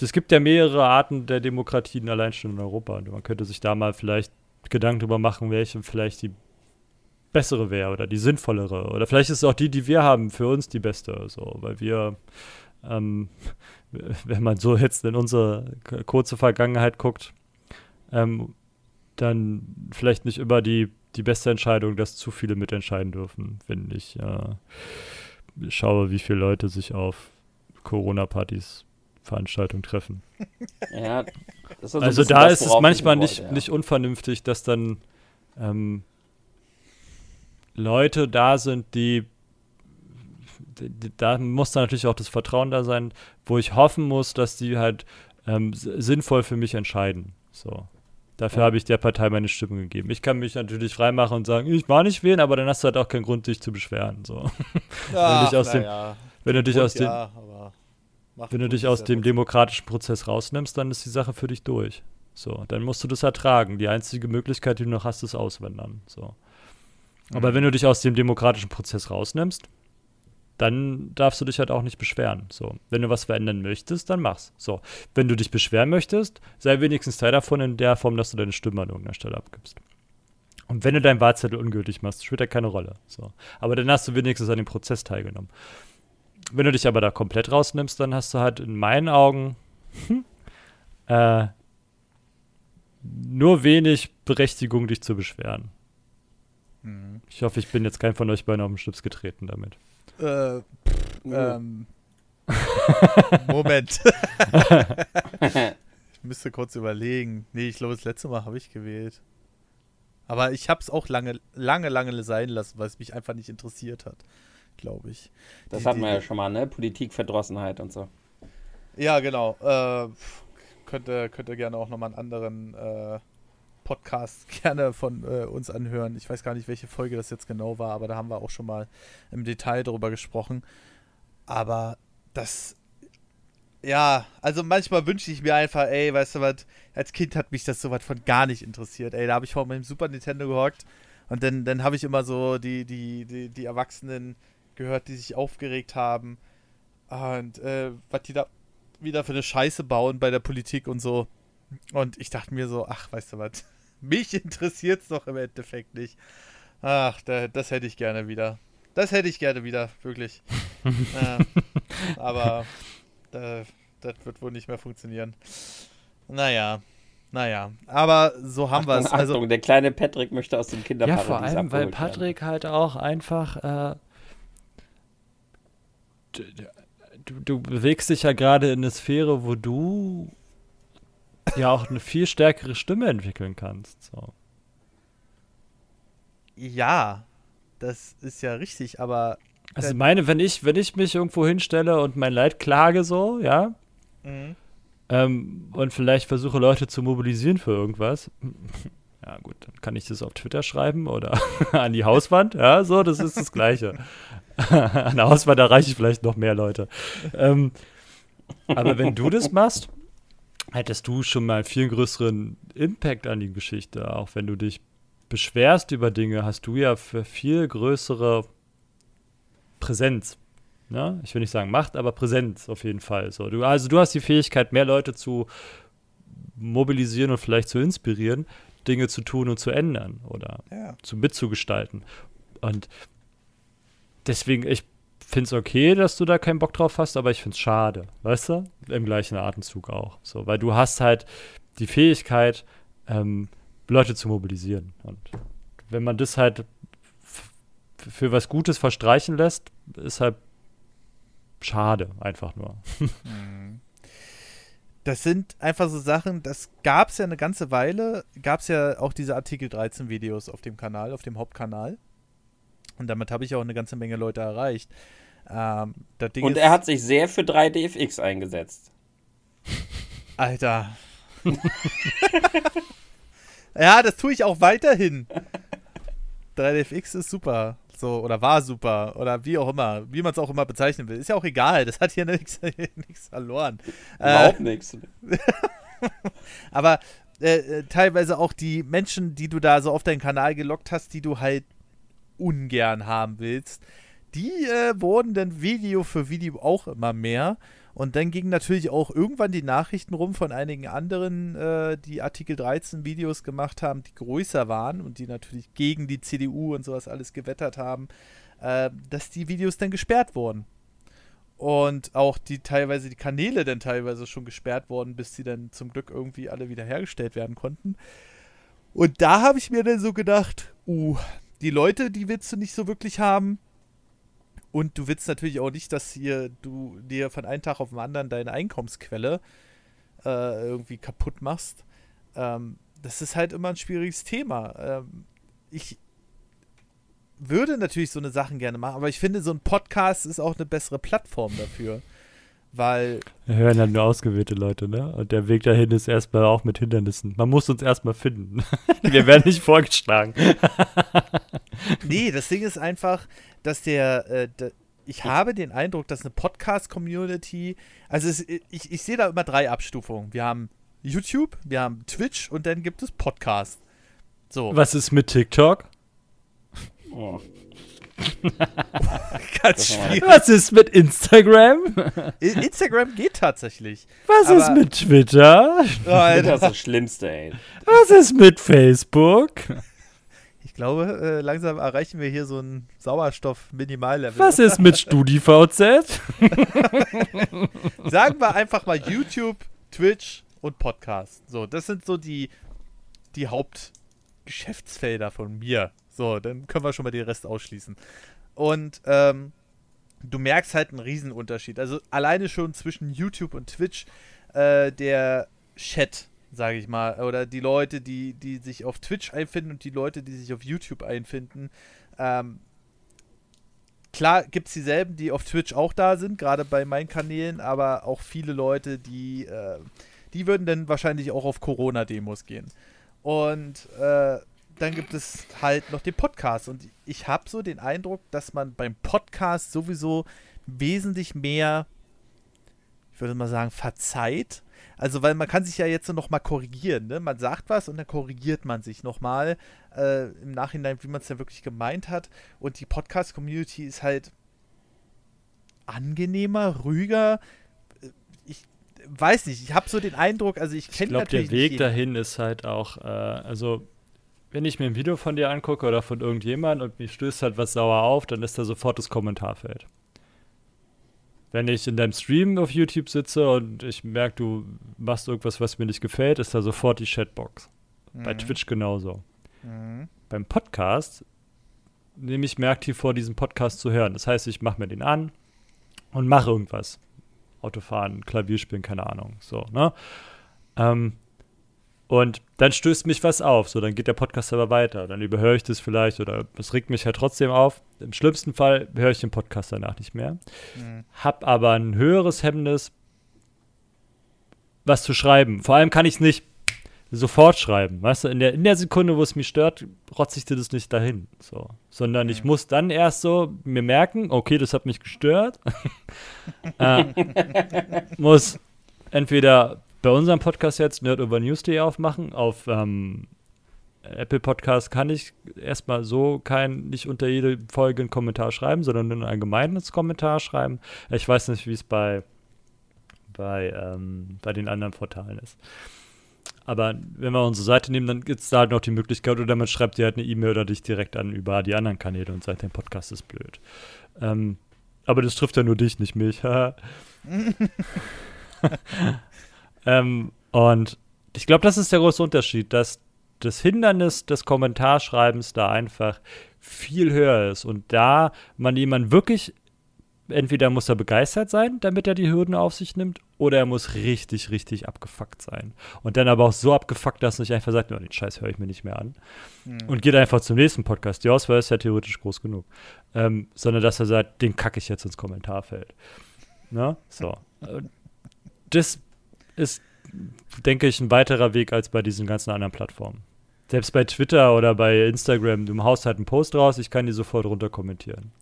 es gibt ja mehrere Arten der Demokratien allein schon in Europa. Und man könnte sich da mal vielleicht Gedanken darüber machen, welche vielleicht die bessere wäre oder die sinnvollere. Oder vielleicht ist es auch die, die wir haben, für uns die beste. So, weil wir, ähm, wenn man so jetzt in unsere kurze Vergangenheit guckt, ähm, dann vielleicht nicht immer die, die beste Entscheidung, dass zu viele mitentscheiden dürfen, wenn ich äh, schaue, wie viele Leute sich auf Corona-Partys Veranstaltungen treffen. Ja, also, also da ist es manchmal nicht, ja. nicht unvernünftig, dass dann ähm, Leute da sind, die, da muss dann natürlich auch das Vertrauen da sein, wo ich hoffen muss, dass die halt ähm, sinnvoll für mich entscheiden. So. Dafür ja. habe ich der Partei meine Stimme gegeben. Ich kann mich natürlich freimachen und sagen, ich war nicht wählen, aber dann hast du halt auch keinen Grund, dich zu beschweren. So. Ach, wenn, dich aus dem, ja. wenn du dich Grund, aus dem, ja, wenn du dich aus dem demokratischen Prozess rausnimmst, dann ist die Sache für dich durch. So, dann musst du das ertragen. Die einzige Möglichkeit, die du noch hast, ist auswandern. So. Aber wenn du dich aus dem demokratischen Prozess rausnimmst, dann darfst du dich halt auch nicht beschweren. So, wenn du was verändern möchtest, dann mach's. So, wenn du dich beschweren möchtest, sei wenigstens Teil davon in der Form, dass du deine Stimme an irgendeiner Stelle abgibst. Und wenn du deinen Wahlzettel ungültig machst, spielt ja keine Rolle. So, aber dann hast du wenigstens an dem Prozess teilgenommen. Wenn du dich aber da komplett rausnimmst, dann hast du halt in meinen Augen hm, äh, nur wenig Berechtigung, dich zu beschweren. Mhm. Ich hoffe, ich bin jetzt kein von euch beiden auf den Schlips getreten damit. Äh, pff, ähm. Moment. ich müsste kurz überlegen. Nee, ich glaube, das letzte Mal habe ich gewählt. Aber ich habe es auch lange, lange, lange sein lassen, weil es mich einfach nicht interessiert hat, glaube ich. Das die, hatten wir ja schon mal, ne? Politikverdrossenheit und so. Ja, genau. Äh, könnte, könnte gerne auch nochmal einen anderen äh, Podcast gerne von äh, uns anhören. Ich weiß gar nicht, welche Folge das jetzt genau war, aber da haben wir auch schon mal im Detail drüber gesprochen. Aber das, ja, also manchmal wünsche ich mir einfach, ey, weißt du was, als Kind hat mich das so was von gar nicht interessiert. Ey, da habe ich vor meinem Super Nintendo gehockt und dann, dann habe ich immer so die, die, die, die Erwachsenen gehört, die sich aufgeregt haben. Und äh, was die da wieder für eine Scheiße bauen bei der Politik und so. Und ich dachte mir so, ach, weißt du was, mich interessiert es doch im Endeffekt nicht. Ach, da, das hätte ich gerne wieder. Das hätte ich gerne wieder, wirklich. äh, aber da, das wird wohl nicht mehr funktionieren. Naja, naja, aber so haben wir es. Also, Achtung, der kleine Patrick möchte aus dem Kinderparadies Ja, vor allem, weil Patrick werden. halt auch einfach äh, du, du bewegst dich ja gerade in eine Sphäre, wo du ja auch eine viel stärkere Stimme entwickeln kannst. So. Ja, das ist ja richtig, aber. Also ich meine, wenn ich, wenn ich mich irgendwo hinstelle und mein Leid klage so, ja, mhm. ähm, und vielleicht versuche Leute zu mobilisieren für irgendwas, ja gut, dann kann ich das auf Twitter schreiben oder an die Hauswand, ja, so, das ist das Gleiche. an der Hauswand erreiche ich vielleicht noch mehr Leute. Ähm, aber wenn du das machst, hättest du schon mal einen viel größeren Impact an die Geschichte. Auch wenn du dich beschwerst über Dinge, hast du ja für viel größere Präsenz. Ne? Ich will nicht sagen Macht, aber Präsenz auf jeden Fall. So, du, also du hast die Fähigkeit, mehr Leute zu mobilisieren und vielleicht zu inspirieren, Dinge zu tun und zu ändern oder ja. zu mitzugestalten. Und deswegen, ich finde es okay, dass du da keinen Bock drauf hast, aber ich finde es schade, weißt du? Im gleichen Atemzug auch. So, weil du hast halt die Fähigkeit, ähm, Leute zu mobilisieren. Und wenn man das halt für was Gutes verstreichen lässt, ist halt schade, einfach nur. Mhm. Das sind einfach so Sachen, das gab es ja eine ganze Weile, gab es ja auch diese Artikel 13 Videos auf dem Kanal, auf dem Hauptkanal. Und damit habe ich auch eine ganze Menge Leute erreicht. Ähm, und er hat sich sehr für 3DFX eingesetzt. Alter. ja, das tue ich auch weiterhin. 3DFX ist super. So, oder war super. Oder wie auch immer. Wie man es auch immer bezeichnen will. Ist ja auch egal. Das hat hier nichts verloren. Überhaupt äh, nichts. Aber äh, äh, teilweise auch die Menschen, die du da so auf deinen Kanal gelockt hast, die du halt ungern haben willst, die äh, wurden dann Video für Video auch immer mehr. Und dann gingen natürlich auch irgendwann die Nachrichten rum von einigen anderen, äh, die Artikel 13 Videos gemacht haben, die größer waren und die natürlich gegen die CDU und sowas alles gewettert haben, äh, dass die Videos dann gesperrt wurden. Und auch die teilweise die Kanäle dann teilweise schon gesperrt wurden, bis sie dann zum Glück irgendwie alle wiederhergestellt werden konnten. Und da habe ich mir dann so gedacht, uh, die Leute, die willst du nicht so wirklich haben. Und du willst natürlich auch nicht, dass hier du dir von einem Tag auf den anderen deine Einkommensquelle äh, irgendwie kaputt machst. Ähm, das ist halt immer ein schwieriges Thema. Ähm, ich würde natürlich so eine Sachen gerne machen, aber ich finde, so ein Podcast ist auch eine bessere Plattform dafür. Weil. Wir hören halt nur ausgewählte Leute, ne? Und der Weg dahin ist erstmal auch mit Hindernissen. Man muss uns erstmal finden. Wir werden nicht vorgeschlagen. nee, das Ding ist einfach, dass der, äh, der ich habe den Eindruck, dass eine Podcast-Community, also es, ich, ich sehe da immer drei Abstufungen. Wir haben YouTube, wir haben Twitch und dann gibt es Podcast. So. Was ist mit TikTok? Oh. Ganz schwierig. Was ist mit Instagram? Instagram geht tatsächlich. Was ist mit Twitter? Oh, das ist das Schlimmste, ey. Was ist mit Facebook? Ich glaube, äh, langsam erreichen wir hier so ein Sauerstoff-Minimallevel. Was ist mit StudiVZ? Sagen wir einfach mal YouTube, Twitch und Podcast. So, das sind so die, die Hauptgeschäftsfelder von mir. So, dann können wir schon mal den Rest ausschließen. Und ähm, du merkst halt einen Riesenunterschied. Also alleine schon zwischen YouTube und Twitch, äh, der Chat, sage ich mal, oder die Leute, die, die sich auf Twitch einfinden und die Leute, die sich auf YouTube einfinden. Ähm, klar gibt es dieselben, die auf Twitch auch da sind, gerade bei meinen Kanälen, aber auch viele Leute, die, äh, die würden dann wahrscheinlich auch auf Corona-Demos gehen. Und äh, dann gibt es halt noch den Podcast. Und ich habe so den Eindruck, dass man beim Podcast sowieso wesentlich mehr, ich würde mal sagen, verzeiht. Also, weil man kann sich ja jetzt noch mal korrigieren. Ne? Man sagt was und dann korrigiert man sich noch mal äh, im Nachhinein, wie man es ja wirklich gemeint hat. Und die Podcast-Community ist halt angenehmer, ruhiger. Ich weiß nicht, ich habe so den Eindruck, also ich kenne natürlich. Ich glaube, der Weg dahin ist halt auch, äh, also wenn ich mir ein Video von dir angucke oder von irgendjemandem und mir stößt halt was sauer auf, dann ist da sofort das Kommentarfeld. Wenn ich in deinem Stream auf YouTube sitze und ich merke, du machst irgendwas, was mir nicht gefällt, ist da sofort die Chatbox. Mhm. Bei Twitch genauso. Mhm. Beim Podcast nehme ich mir aktiv vor, diesen Podcast zu hören. Das heißt, ich mache mir den an und mache irgendwas. Autofahren, Klavier spielen, keine Ahnung. So, ne? Ähm, und dann stößt mich was auf. So, dann geht der Podcast aber weiter. Dann überhöre ich das vielleicht oder es regt mich halt trotzdem auf. Im schlimmsten Fall höre ich den Podcast danach nicht mehr. Mhm. Hab aber ein höheres Hemmnis, was zu schreiben. Vor allem kann ich es nicht sofort schreiben. Weißt du, in der, in der Sekunde, wo es mich stört, rotze ich dir das nicht dahin. So. Sondern ich muss dann erst so mir merken, okay, das hat mich gestört. äh, muss entweder bei unserem Podcast jetzt nerdovernews.de aufmachen. Auf ähm, Apple Podcast kann ich erstmal so kein, nicht unter jede Folge einen Kommentar schreiben, sondern nur ein allgemeines Kommentar schreiben. Ich weiß nicht, wie es bei, bei, ähm, bei den anderen Portalen ist. Aber wenn wir unsere Seite nehmen, dann gibt es da halt noch die Möglichkeit, oder man schreibt dir halt eine E-Mail oder dich direkt an über die anderen Kanäle und sagt, dein Podcast ist blöd. Ähm, aber das trifft ja nur dich, nicht mich. ähm, und ich glaube, das ist der große Unterschied, dass das Hindernis des Kommentarschreibens da einfach viel höher ist und da man jemanden wirklich entweder muss er begeistert sein, damit er die Hürden auf sich nimmt, oder er muss richtig, richtig abgefuckt sein. Und dann aber auch so abgefuckt, dass er nicht einfach sagt, oh, den Scheiß höre ich mir nicht mehr an. Mhm. Und geht einfach zum nächsten Podcast. Die Auswahl ist ja theoretisch groß genug. Ähm, sondern dass er sagt, den kacke ich jetzt ins Kommentarfeld. Na? So. das ist, denke ich, ein weiterer Weg als bei diesen ganzen anderen Plattformen. Selbst bei Twitter oder bei Instagram, du haust halt einen Post raus, ich kann die sofort runter kommentieren.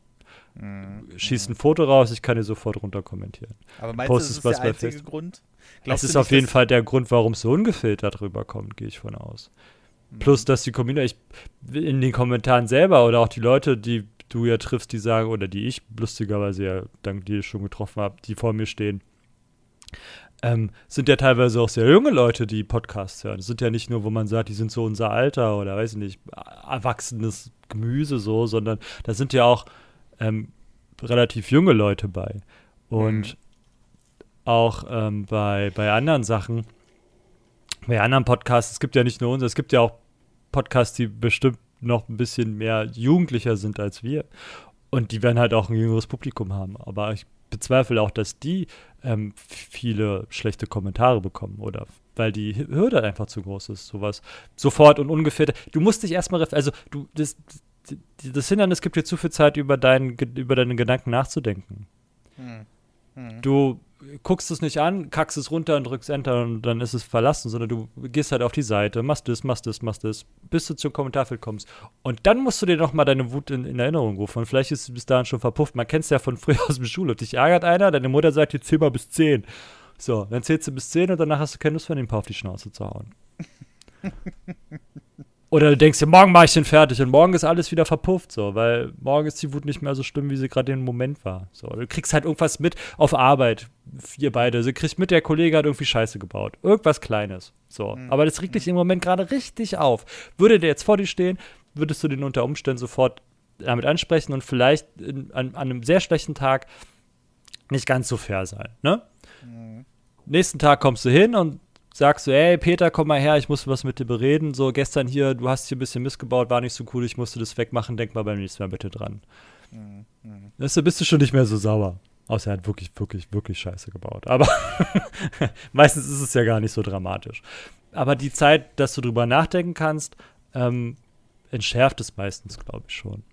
Mhm. Schießt ein Foto raus, ich kann dir sofort runter kommentieren. Aber meinst Post du, das ist der einzige fest. Grund? Glaubst das ist auf jeden Fall der Grund, warum es so ungefiltert rüberkommt, gehe ich von aus. Mhm. Plus, dass die Community, in den Kommentaren selber oder auch die Leute, die du ja triffst, die sagen, oder die ich lustigerweise ja dank dir schon getroffen habe, die vor mir stehen, ähm, sind ja teilweise auch sehr junge Leute, die Podcasts hören. Das sind ja nicht nur, wo man sagt, die sind so unser Alter oder weiß ich nicht, erwachsenes Gemüse so, sondern da sind ja auch ähm, relativ junge Leute bei. Und mhm. auch ähm, bei, bei anderen Sachen, bei anderen Podcasts, es gibt ja nicht nur uns, es gibt ja auch Podcasts, die bestimmt noch ein bisschen mehr jugendlicher sind als wir. Und die werden halt auch ein jüngeres Publikum haben. Aber ich bezweifle auch, dass die ähm, viele schlechte Kommentare bekommen oder weil die Hürde einfach zu groß ist, sowas sofort und ungefähr. Du musst dich erstmal, also du, das, das Hindernis gibt dir zu viel Zeit, über, dein, über deine Gedanken nachzudenken. Hm. Hm. Du guckst es nicht an, kackst es runter und drückst Enter und dann ist es verlassen, sondern du gehst halt auf die Seite, machst das, machst das, machst das, bis du zum Kommentarfeld kommst. Und dann musst du dir noch mal deine Wut in, in Erinnerung rufen. Und vielleicht ist es bis dahin schon verpufft. Man kennt es ja von früher aus dem Schulhof. Dich ärgert einer, deine Mutter sagt dir, zähl mal bis 10. So, dann zählst du bis 10 und danach hast du keine Lust mehr, den Paar auf die Schnauze zu hauen. Oder du denkst dir, morgen mache ich den fertig und morgen ist alles wieder verpufft, so, weil morgen ist die Wut nicht mehr so schlimm, wie sie gerade im Moment war. So, du kriegst halt irgendwas mit auf Arbeit, ihr beide. Sie kriegt mit, der Kollege hat irgendwie Scheiße gebaut. Irgendwas Kleines. So. Mhm. Aber das regt dich im Moment gerade richtig auf. Würde der jetzt vor dir stehen, würdest du den unter Umständen sofort damit ansprechen und vielleicht in, an, an, einem sehr schlechten Tag nicht ganz so fair sein, ne? Mhm. Nächsten Tag kommst du hin und sagst du, ey Peter, komm mal her, ich muss was mit dir bereden. So gestern hier, du hast hier ein bisschen missgebaut, war nicht so cool, ich musste das wegmachen, denk mal beim nächsten Mal bitte dran. Mhm. Weißt du, bist du schon nicht mehr so sauer. Außer er hat wirklich, wirklich, wirklich Scheiße gebaut. Aber meistens ist es ja gar nicht so dramatisch. Aber die Zeit, dass du drüber nachdenken kannst, ähm, entschärft es meistens, glaube ich, schon.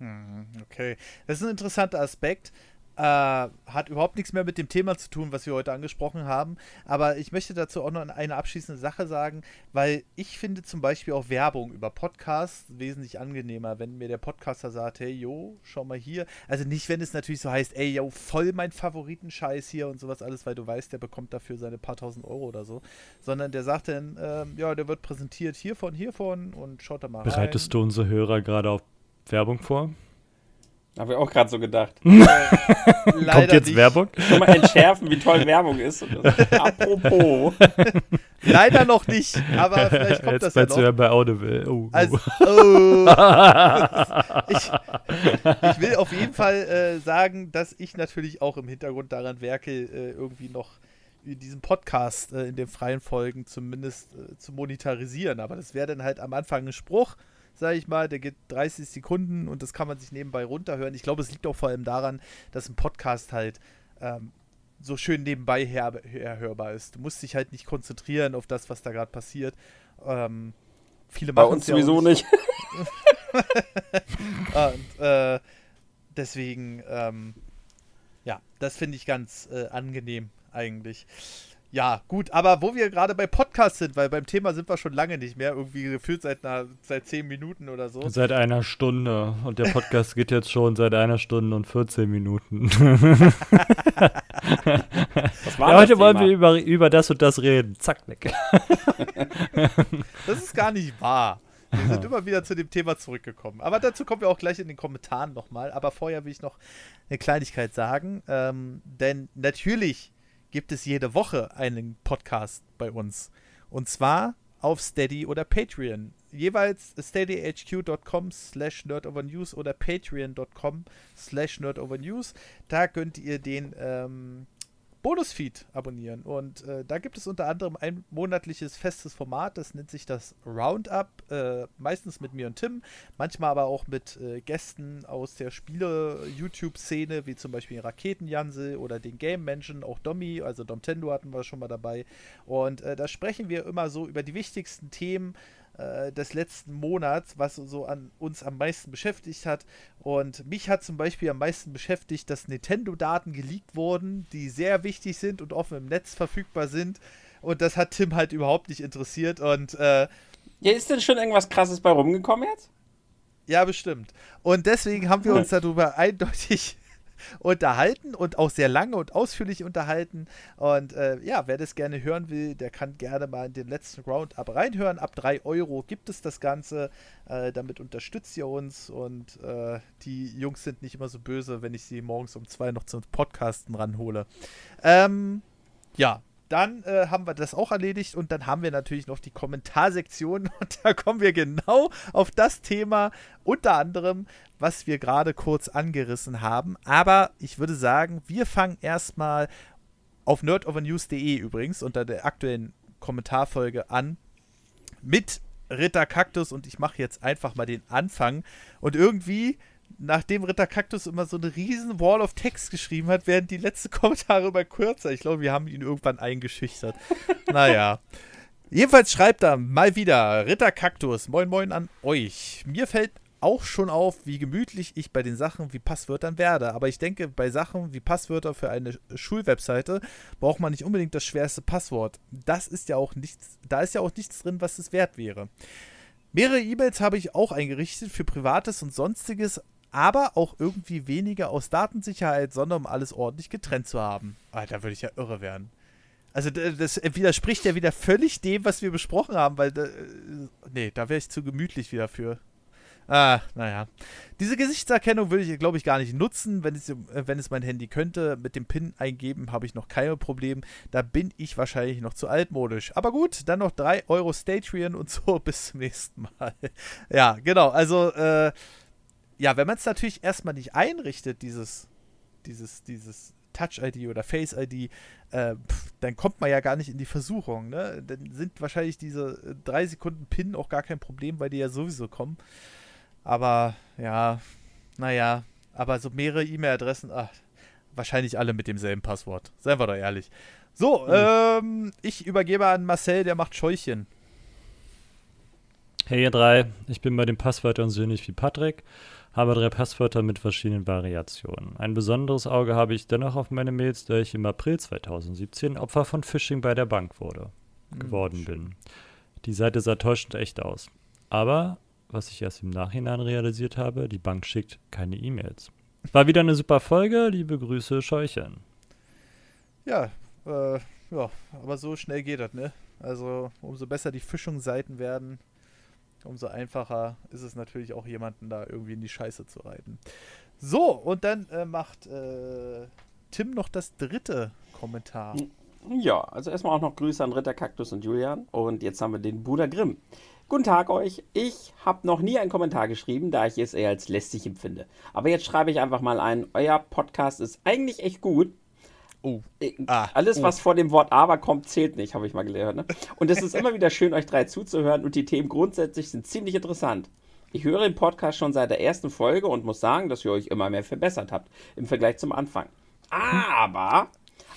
Mhm, okay. Das ist ein interessanter Aspekt. Äh, hat überhaupt nichts mehr mit dem Thema zu tun, was wir heute angesprochen haben. Aber ich möchte dazu auch noch eine abschließende Sache sagen, weil ich finde zum Beispiel auch Werbung über Podcasts wesentlich angenehmer, wenn mir der Podcaster sagt, hey, yo, schau mal hier. Also nicht, wenn es natürlich so heißt, ey, yo, voll mein Favoritenscheiß hier und sowas alles, weil du weißt, der bekommt dafür seine paar tausend Euro oder so. Sondern der sagt dann, ähm, ja, der wird präsentiert hiervon, hiervon und schaut da mal Bereitest rein. du unsere Hörer gerade auf Werbung vor? Habe ich auch gerade so gedacht. Kommt jetzt nicht. Werbung? Schon mal entschärfen, wie toll Werbung ist. Apropos. Leider noch nicht, aber vielleicht kommt Jetzt das ja noch. bei Audible. Oh, oh. Also, oh. ich, ich will auf jeden Fall äh, sagen, dass ich natürlich auch im Hintergrund daran werke, äh, irgendwie noch in diesem Podcast äh, in den freien Folgen zumindest äh, zu monetarisieren. Aber das wäre dann halt am Anfang ein Spruch, sage ich mal, der geht 30 Sekunden und das kann man sich nebenbei runterhören. Ich glaube, es liegt auch vor allem daran, dass ein Podcast halt ähm, so schön nebenbei her herhörbar ist. Du musst dich halt nicht konzentrieren auf das, was da gerade passiert. Ähm, viele Bei machen uns es ja sowieso nicht. und äh, deswegen, ähm, ja, das finde ich ganz äh, angenehm eigentlich. Ja, gut, aber wo wir gerade bei Podcasts sind, weil beim Thema sind wir schon lange nicht mehr, irgendwie gefühlt seit, einer, seit zehn Minuten oder so. Seit einer Stunde. Und der Podcast geht jetzt schon seit einer Stunde und 14 Minuten. Was war Ja, das heute wollen wir über, über das und das reden. Zack, weg. Das ist gar nicht wahr. Wir sind immer wieder zu dem Thema zurückgekommen. Aber dazu kommen wir auch gleich in den Kommentaren nochmal. Aber vorher will ich noch eine Kleinigkeit sagen. Ähm, denn natürlich gibt es jede Woche einen Podcast bei uns. Und zwar auf Steady oder Patreon. Jeweils steadyhq.com slash nerdovernews oder patreon.com slash nerdovernews. Da könnt ihr den ähm, Bonusfeed abonnieren. Und äh, da gibt es unter anderem ein monatliches festes Format, das nennt sich das Roundup. Äh, meistens mit mir und Tim, manchmal aber auch mit äh, Gästen aus der Spiele-YouTube-Szene, wie zum Beispiel Raketenjansel oder den Game-Menschen, auch Domi, also Domtendo hatten wir schon mal dabei. Und äh, da sprechen wir immer so über die wichtigsten Themen äh, des letzten Monats, was so an uns am meisten beschäftigt hat. Und mich hat zum Beispiel am meisten beschäftigt, dass Nintendo-Daten geleakt wurden, die sehr wichtig sind und offen im Netz verfügbar sind. Und das hat Tim halt überhaupt nicht interessiert. Und äh, Ja, ist denn schon irgendwas krasses bei rumgekommen jetzt? ja, bestimmt. Und deswegen haben wir uns darüber eindeutig unterhalten und auch sehr lange und ausführlich unterhalten. Und äh, ja, wer das gerne hören will, der kann gerne mal in den letzten Roundup reinhören. Ab 3 Euro gibt es das Ganze. Äh, damit unterstützt ihr uns und äh, die Jungs sind nicht immer so böse, wenn ich sie morgens um zwei noch zum Podcasten ranhole. Ähm, ja, dann äh, haben wir das auch erledigt und dann haben wir natürlich noch die Kommentarsektion. Und da kommen wir genau auf das Thema, unter anderem, was wir gerade kurz angerissen haben. Aber ich würde sagen, wir fangen erstmal auf nerdovernews.de übrigens unter der aktuellen Kommentarfolge an mit Ritter Kaktus. Und ich mache jetzt einfach mal den Anfang. Und irgendwie nachdem Ritter Kaktus immer so eine riesen Wall of Text geschrieben hat, werden die letzten Kommentare immer kürzer. Ich glaube, wir haben ihn irgendwann eingeschüchtert. naja. Jedenfalls schreibt er mal wieder Ritter Kaktus. Moin moin an euch. Mir fällt auch schon auf, wie gemütlich ich bei den Sachen wie Passwörtern werde. Aber ich denke, bei Sachen wie Passwörter für eine Schulwebseite braucht man nicht unbedingt das schwerste Passwort. Das ist ja auch nichts, da ist ja auch nichts drin, was es wert wäre. Mehrere E-Mails habe ich auch eingerichtet für Privates und Sonstiges, aber auch irgendwie weniger aus Datensicherheit, sondern um alles ordentlich getrennt zu haben. Alter, da würde ich ja irre werden. Also das widerspricht ja wieder völlig dem, was wir besprochen haben, weil äh, nee, da wäre ich zu gemütlich wieder für. Ah, naja. Diese Gesichtserkennung würde ich, glaube ich, gar nicht nutzen, wenn es, äh, wenn es mein Handy könnte. Mit dem PIN eingeben habe ich noch keine Probleme. Da bin ich wahrscheinlich noch zu altmodisch. Aber gut, dann noch 3 Euro Statrian und so. Bis zum nächsten Mal. ja, genau. Also, äh, ja, wenn man es natürlich erstmal nicht einrichtet, dieses, dieses, dieses Touch-ID oder Face-ID, äh, dann kommt man ja gar nicht in die Versuchung. Ne? Dann sind wahrscheinlich diese 3 Sekunden PIN auch gar kein Problem, weil die ja sowieso kommen. Aber ja, naja, aber so mehrere E-Mail-Adressen, ach, wahrscheinlich alle mit demselben Passwort. Seien wir doch ehrlich. So, ähm, ich übergebe an Marcel, der macht Scheuchen. Hey ihr drei, ich bin bei den Passwörtern so ähnlich wie Patrick, habe drei Passwörter mit verschiedenen Variationen. Ein besonderes Auge habe ich dennoch auf meine Mails, da ich im April 2017 Opfer von Phishing bei der Bank wurde, geworden bin. Die Seite sah täuschend echt aus. Aber, was ich erst im Nachhinein realisiert habe, die Bank schickt keine E-Mails. War wieder eine super Folge, liebe Grüße, Scheuchen. Ja, äh, ja, aber so schnell geht das, ne? Also, umso besser die Fischungsseiten werden, umso einfacher ist es natürlich auch jemanden da irgendwie in die Scheiße zu reiten. So, und dann äh, macht äh, Tim noch das dritte Kommentar. Ja, also erstmal auch noch Grüße an Ritter Kaktus und Julian. Und jetzt haben wir den Bruder Grimm. Guten Tag euch. Ich habe noch nie einen Kommentar geschrieben, da ich es eher als lästig empfinde. Aber jetzt schreibe ich einfach mal ein. Euer Podcast ist eigentlich echt gut. Oh. Äh, Ah, Alles, oh. was vor dem Wort aber kommt, zählt nicht, habe ich mal gelernt. Ne? Und es ist immer wieder schön, euch drei zuzuhören und die Themen grundsätzlich sind ziemlich interessant. Ich höre den Podcast schon seit der ersten Folge und muss sagen, dass ihr euch immer mehr verbessert habt im Vergleich zum Anfang. Aber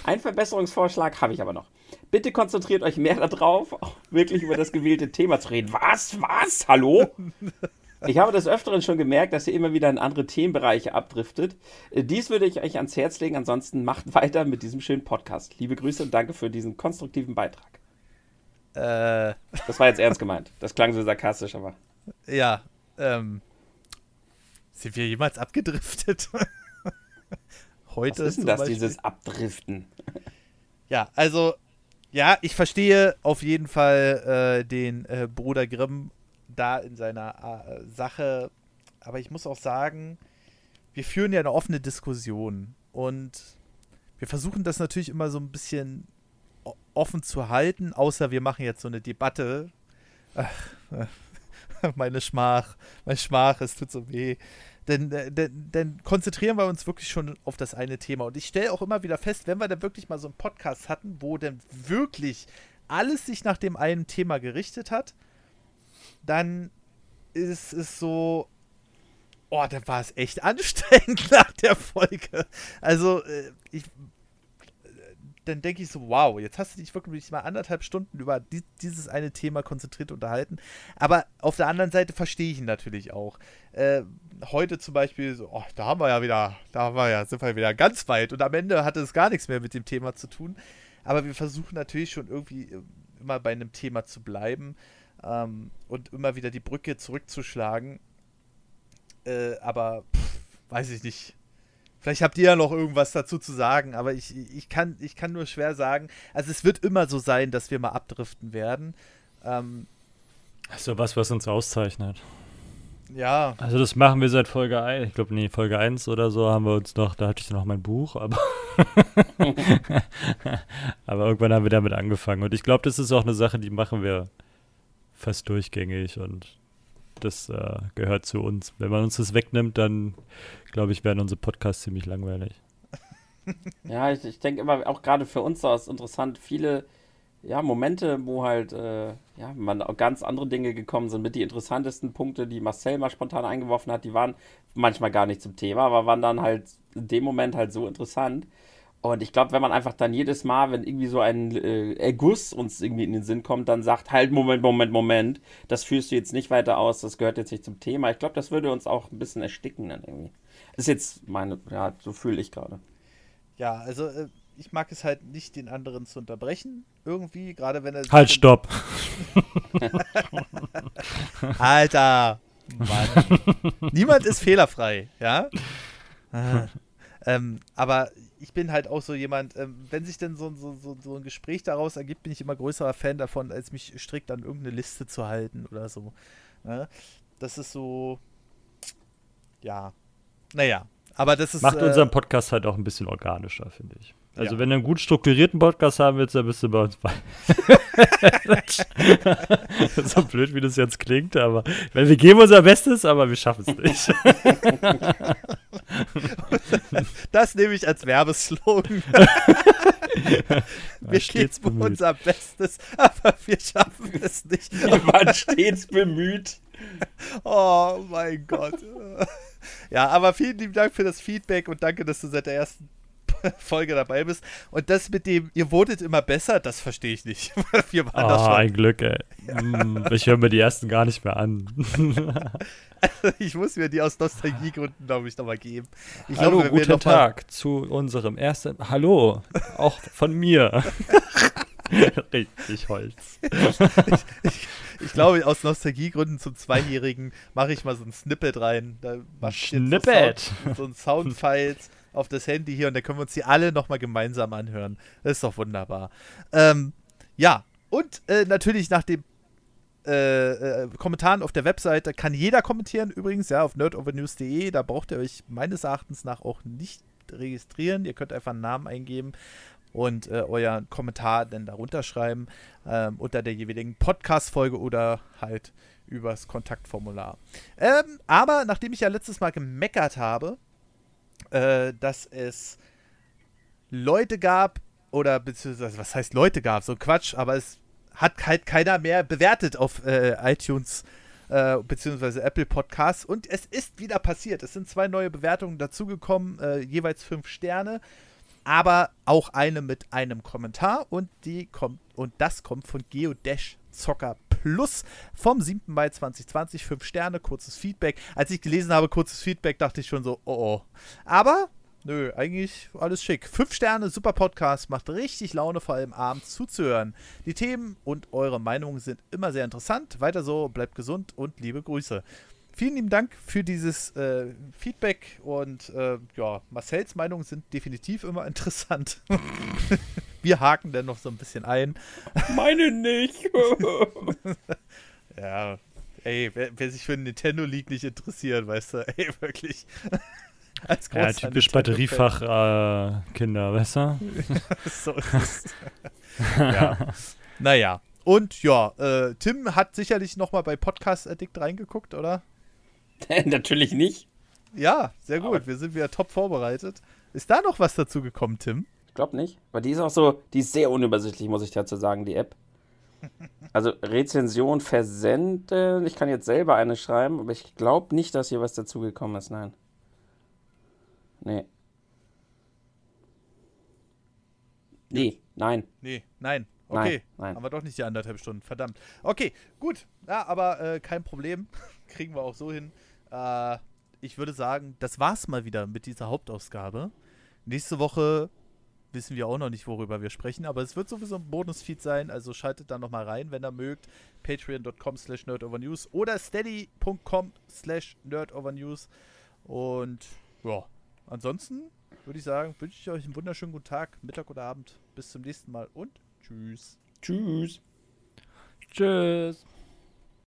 einen Verbesserungsvorschlag habe ich aber noch. Bitte konzentriert euch mehr darauf, auch wirklich über das gewählte Thema zu reden. Was? Was? Hallo? Ich habe des Öfteren schon gemerkt, dass ihr immer wieder in andere Themenbereiche abdriftet. Äh, Dies würde ich euch ans Herz legen. Ansonsten macht weiter mit diesem schönen Podcast. Liebe Grüße und danke für diesen konstruktiven Beitrag. Äh, Das war jetzt ernst gemeint. Das klang so sarkastisch, aber. ja, ähm. Sind wir jemals abgedriftet? Was Heute ist denn das, Beispiel? dieses Abdriften? Ja, also, ja, ich verstehe auf jeden Fall äh, den äh, Bruder Grimm da in seiner äh, Sache. Aber ich muss auch sagen, wir führen ja eine offene Diskussion. Und wir versuchen das natürlich immer so ein bisschen offen zu halten, außer wir machen jetzt so eine Debatte. Ach, meine Schmach, mein Schmach, es tut so weh. Denn, äh, denn, denn konzentrieren wir uns wirklich schon auf das eine Thema. Und ich stelle auch immer wieder fest, wenn wir dann wirklich mal so einen Podcast hatten, wo dann wirklich alles sich nach dem einen Thema gerichtet hat, dann ist es so, oh, dann war es echt anstrengend nach der Folge. Also, äh, ich, dann denke ich so, wow, jetzt hast du dich wirklich mal anderthalb Stunden über die, dieses eine Thema konzentriert unterhalten. Aber auf der anderen Seite verstehe ich ihn natürlich auch. Äh, heute zum Beispiel, so, oh, da haben wir ja wieder, da haben wir ja, sind wir wieder ganz weit und am Ende hatte es gar nichts mehr mit dem Thema zu tun. Aber wir versuchen natürlich schon irgendwie äh, immer bei einem Thema zu bleiben ähm, und immer wieder die Brücke zurückzuschlagen. Äh, aber pff, weiß ich nicht. Vielleicht habt ihr ja noch irgendwas dazu zu sagen, aber ich, ich, kann, ich kann nur schwer sagen. Also es wird immer so sein, dass wir mal abdriften werden. Ähm, Das ist ja was, was uns auszeichnet. ja, Also das machen wir seit Folge 1. Ich glaube, nee, Folge 1 oder so haben wir uns noch, da hatte ich noch mein Buch, aber aber irgendwann haben wir damit angefangen. Und ich glaube, das ist auch eine Sache, die machen wir fast durchgängig und das äh, gehört zu uns. Wenn man uns das wegnimmt, dann glaube ich, werden unsere Podcasts ziemlich langweilig. Ja, ich, ich denke immer, auch gerade für uns war es interessant, viele ja, Momente, wo halt äh, ja, man auch ganz andere Dinge gekommen sind. Mit die interessantesten Punkte, die Marcel mal spontan eingeworfen hat, die waren manchmal gar nicht zum Thema, aber waren dann halt in dem Moment halt so interessant. Und ich glaube, wenn man einfach dann jedes Mal, wenn irgendwie so ein äh, Erguss uns irgendwie in den Sinn kommt, dann sagt, halt, Moment, Moment, Moment, das führst du jetzt nicht weiter aus, das gehört jetzt nicht zum Thema. Ich glaube, das würde uns auch ein bisschen ersticken dann irgendwie. Ist jetzt meine, ja, so fühle ich gerade. ja, also äh, ich mag es halt nicht, den anderen zu unterbrechen. Irgendwie, gerade wenn er. Halt, stopp! Alter! Mann. Niemand ist fehlerfrei, ja? Ah. ähm, aber ich bin halt auch so jemand, ähm, wenn sich denn so, so, so, so ein Gespräch daraus ergibt, bin ich immer größerer Fan davon, als mich strikt an irgendeine Liste zu halten oder so. Ne? Das ist so. Ja. Naja. Aber das ist. Macht äh, unseren Podcast halt auch ein bisschen organischer, finde ich. Also Ja. wenn du einen gut strukturierten Podcast haben willst, dann bist du bei uns bei. so blöd, wie das jetzt klingt, aber weil wir geben unser Bestes, aber wir schaffen es nicht. Das nehme ich als Werbeslogan. wir stets geben bemüht. unser Bestes, aber wir schaffen es nicht. Wir waren stets bemüht. Oh mein Gott. Ja, aber vielen lieben Dank für das Feedback und danke, dass du seit der ersten Folge dabei bist. Und das mit dem, ihr wurdet immer besser, das verstehe ich nicht. Wir waren das Ah, schon. ein Glück, ey. Mm, Ich höre mir die ersten gar nicht mehr an. Ich muss mir die aus Nostalgiegründen, glaube ich, nochmal geben. Ich Hallo, glaube, guten Tag zu unserem ersten. Hallo, auch von mir. Richtig Holz. Ich glaube, aus Nostalgiegründen zum Zweijährigen mache ich mal so ein Snippet rein. Da ich Snippet. So, so ein Soundfiles auf das Handy hier und dann können wir uns die alle nochmal gemeinsam anhören. Das ist doch wunderbar. Ähm, ja, und äh, natürlich nach dem äh, äh, Kommentaren auf der Webseite kann jeder kommentieren übrigens, ja, auf nerdovernews.de. Da braucht ihr euch meines Erachtens nach auch nicht registrieren. Ihr könnt einfach einen Namen eingeben und äh, euren Kommentar dann darunter schreiben ähm, unter der jeweiligen Podcast-Folge oder halt übers Kontaktformular. Ähm, aber nachdem ich ja letztes Mal gemeckert habe, äh, dass es Leute gab, oder beziehungsweise, was heißt Leute gab, so Quatsch, aber es hat halt keiner mehr bewertet auf äh, iTunes äh, beziehungsweise Apple Podcasts. Und es ist wieder passiert. Es sind zwei neue Bewertungen dazugekommen, äh, jeweils fünf Sterne, aber auch eine mit einem Kommentar. Und die kommt und das kommt von Geodash Zocker Plus vom 7. Mai 2020. Fünf Sterne, kurzes Feedback. Als ich gelesen habe, kurzes Feedback, dachte ich schon so, oh oh. Aber Nö, eigentlich alles schick. Fünf Sterne, super Podcast, macht richtig Laune, vor allem abends zuzuhören. Die Themen und eure Meinungen sind immer sehr interessant. Weiter so, bleibt gesund und liebe Grüße. Vielen lieben Dank für dieses äh, Feedback und äh, ja, Marcells Meinungen sind definitiv immer interessant. Wir haken dann noch so ein bisschen ein. Meine nicht. ja, ey, wer, wer, sich für Nintendo League nicht interessiert, weißt du, ey, wirklich. Als ja, typisch Batteriefach-Kinder, äh, weißt du? so ist es. ja. Naja. Und ja, äh, Tim hat sicherlich nochmal bei Podcast Addict reingeguckt, oder? Natürlich nicht. Ja, sehr gut. Aber Wir sind wieder top vorbereitet. Ist da noch was dazu gekommen, Tim? Ich glaube nicht. Weil die ist auch so, die ist sehr unübersichtlich, muss ich dazu sagen, die App. Also Rezension versenden. Ich kann jetzt selber eine schreiben, aber ich glaube nicht, dass hier was dazu gekommen ist. Nein. Nee. Nee, nein. Nee, nein. Okay, nein, nein. haben wir doch nicht die anderthalb Stunden. Verdammt. Okay, gut. Ja, aber äh, kein Problem. Kriegen wir auch so hin. Äh, ich würde sagen, das war's mal wieder mit dieser Hauptausgabe. Nächste Woche wissen wir auch noch nicht, worüber wir sprechen, aber es wird sowieso ein Bonusfeed sein, also schaltet da nochmal rein, wenn ihr mögt. Patreon.com slash nerdovernews oder steady.com slash nerdovernews. Und ja, ansonsten würde ich sagen, wünsche ich euch einen wunderschönen guten Tag, Mittag oder Abend. Bis zum nächsten Mal und tschüss. Tschüss. Tschüss.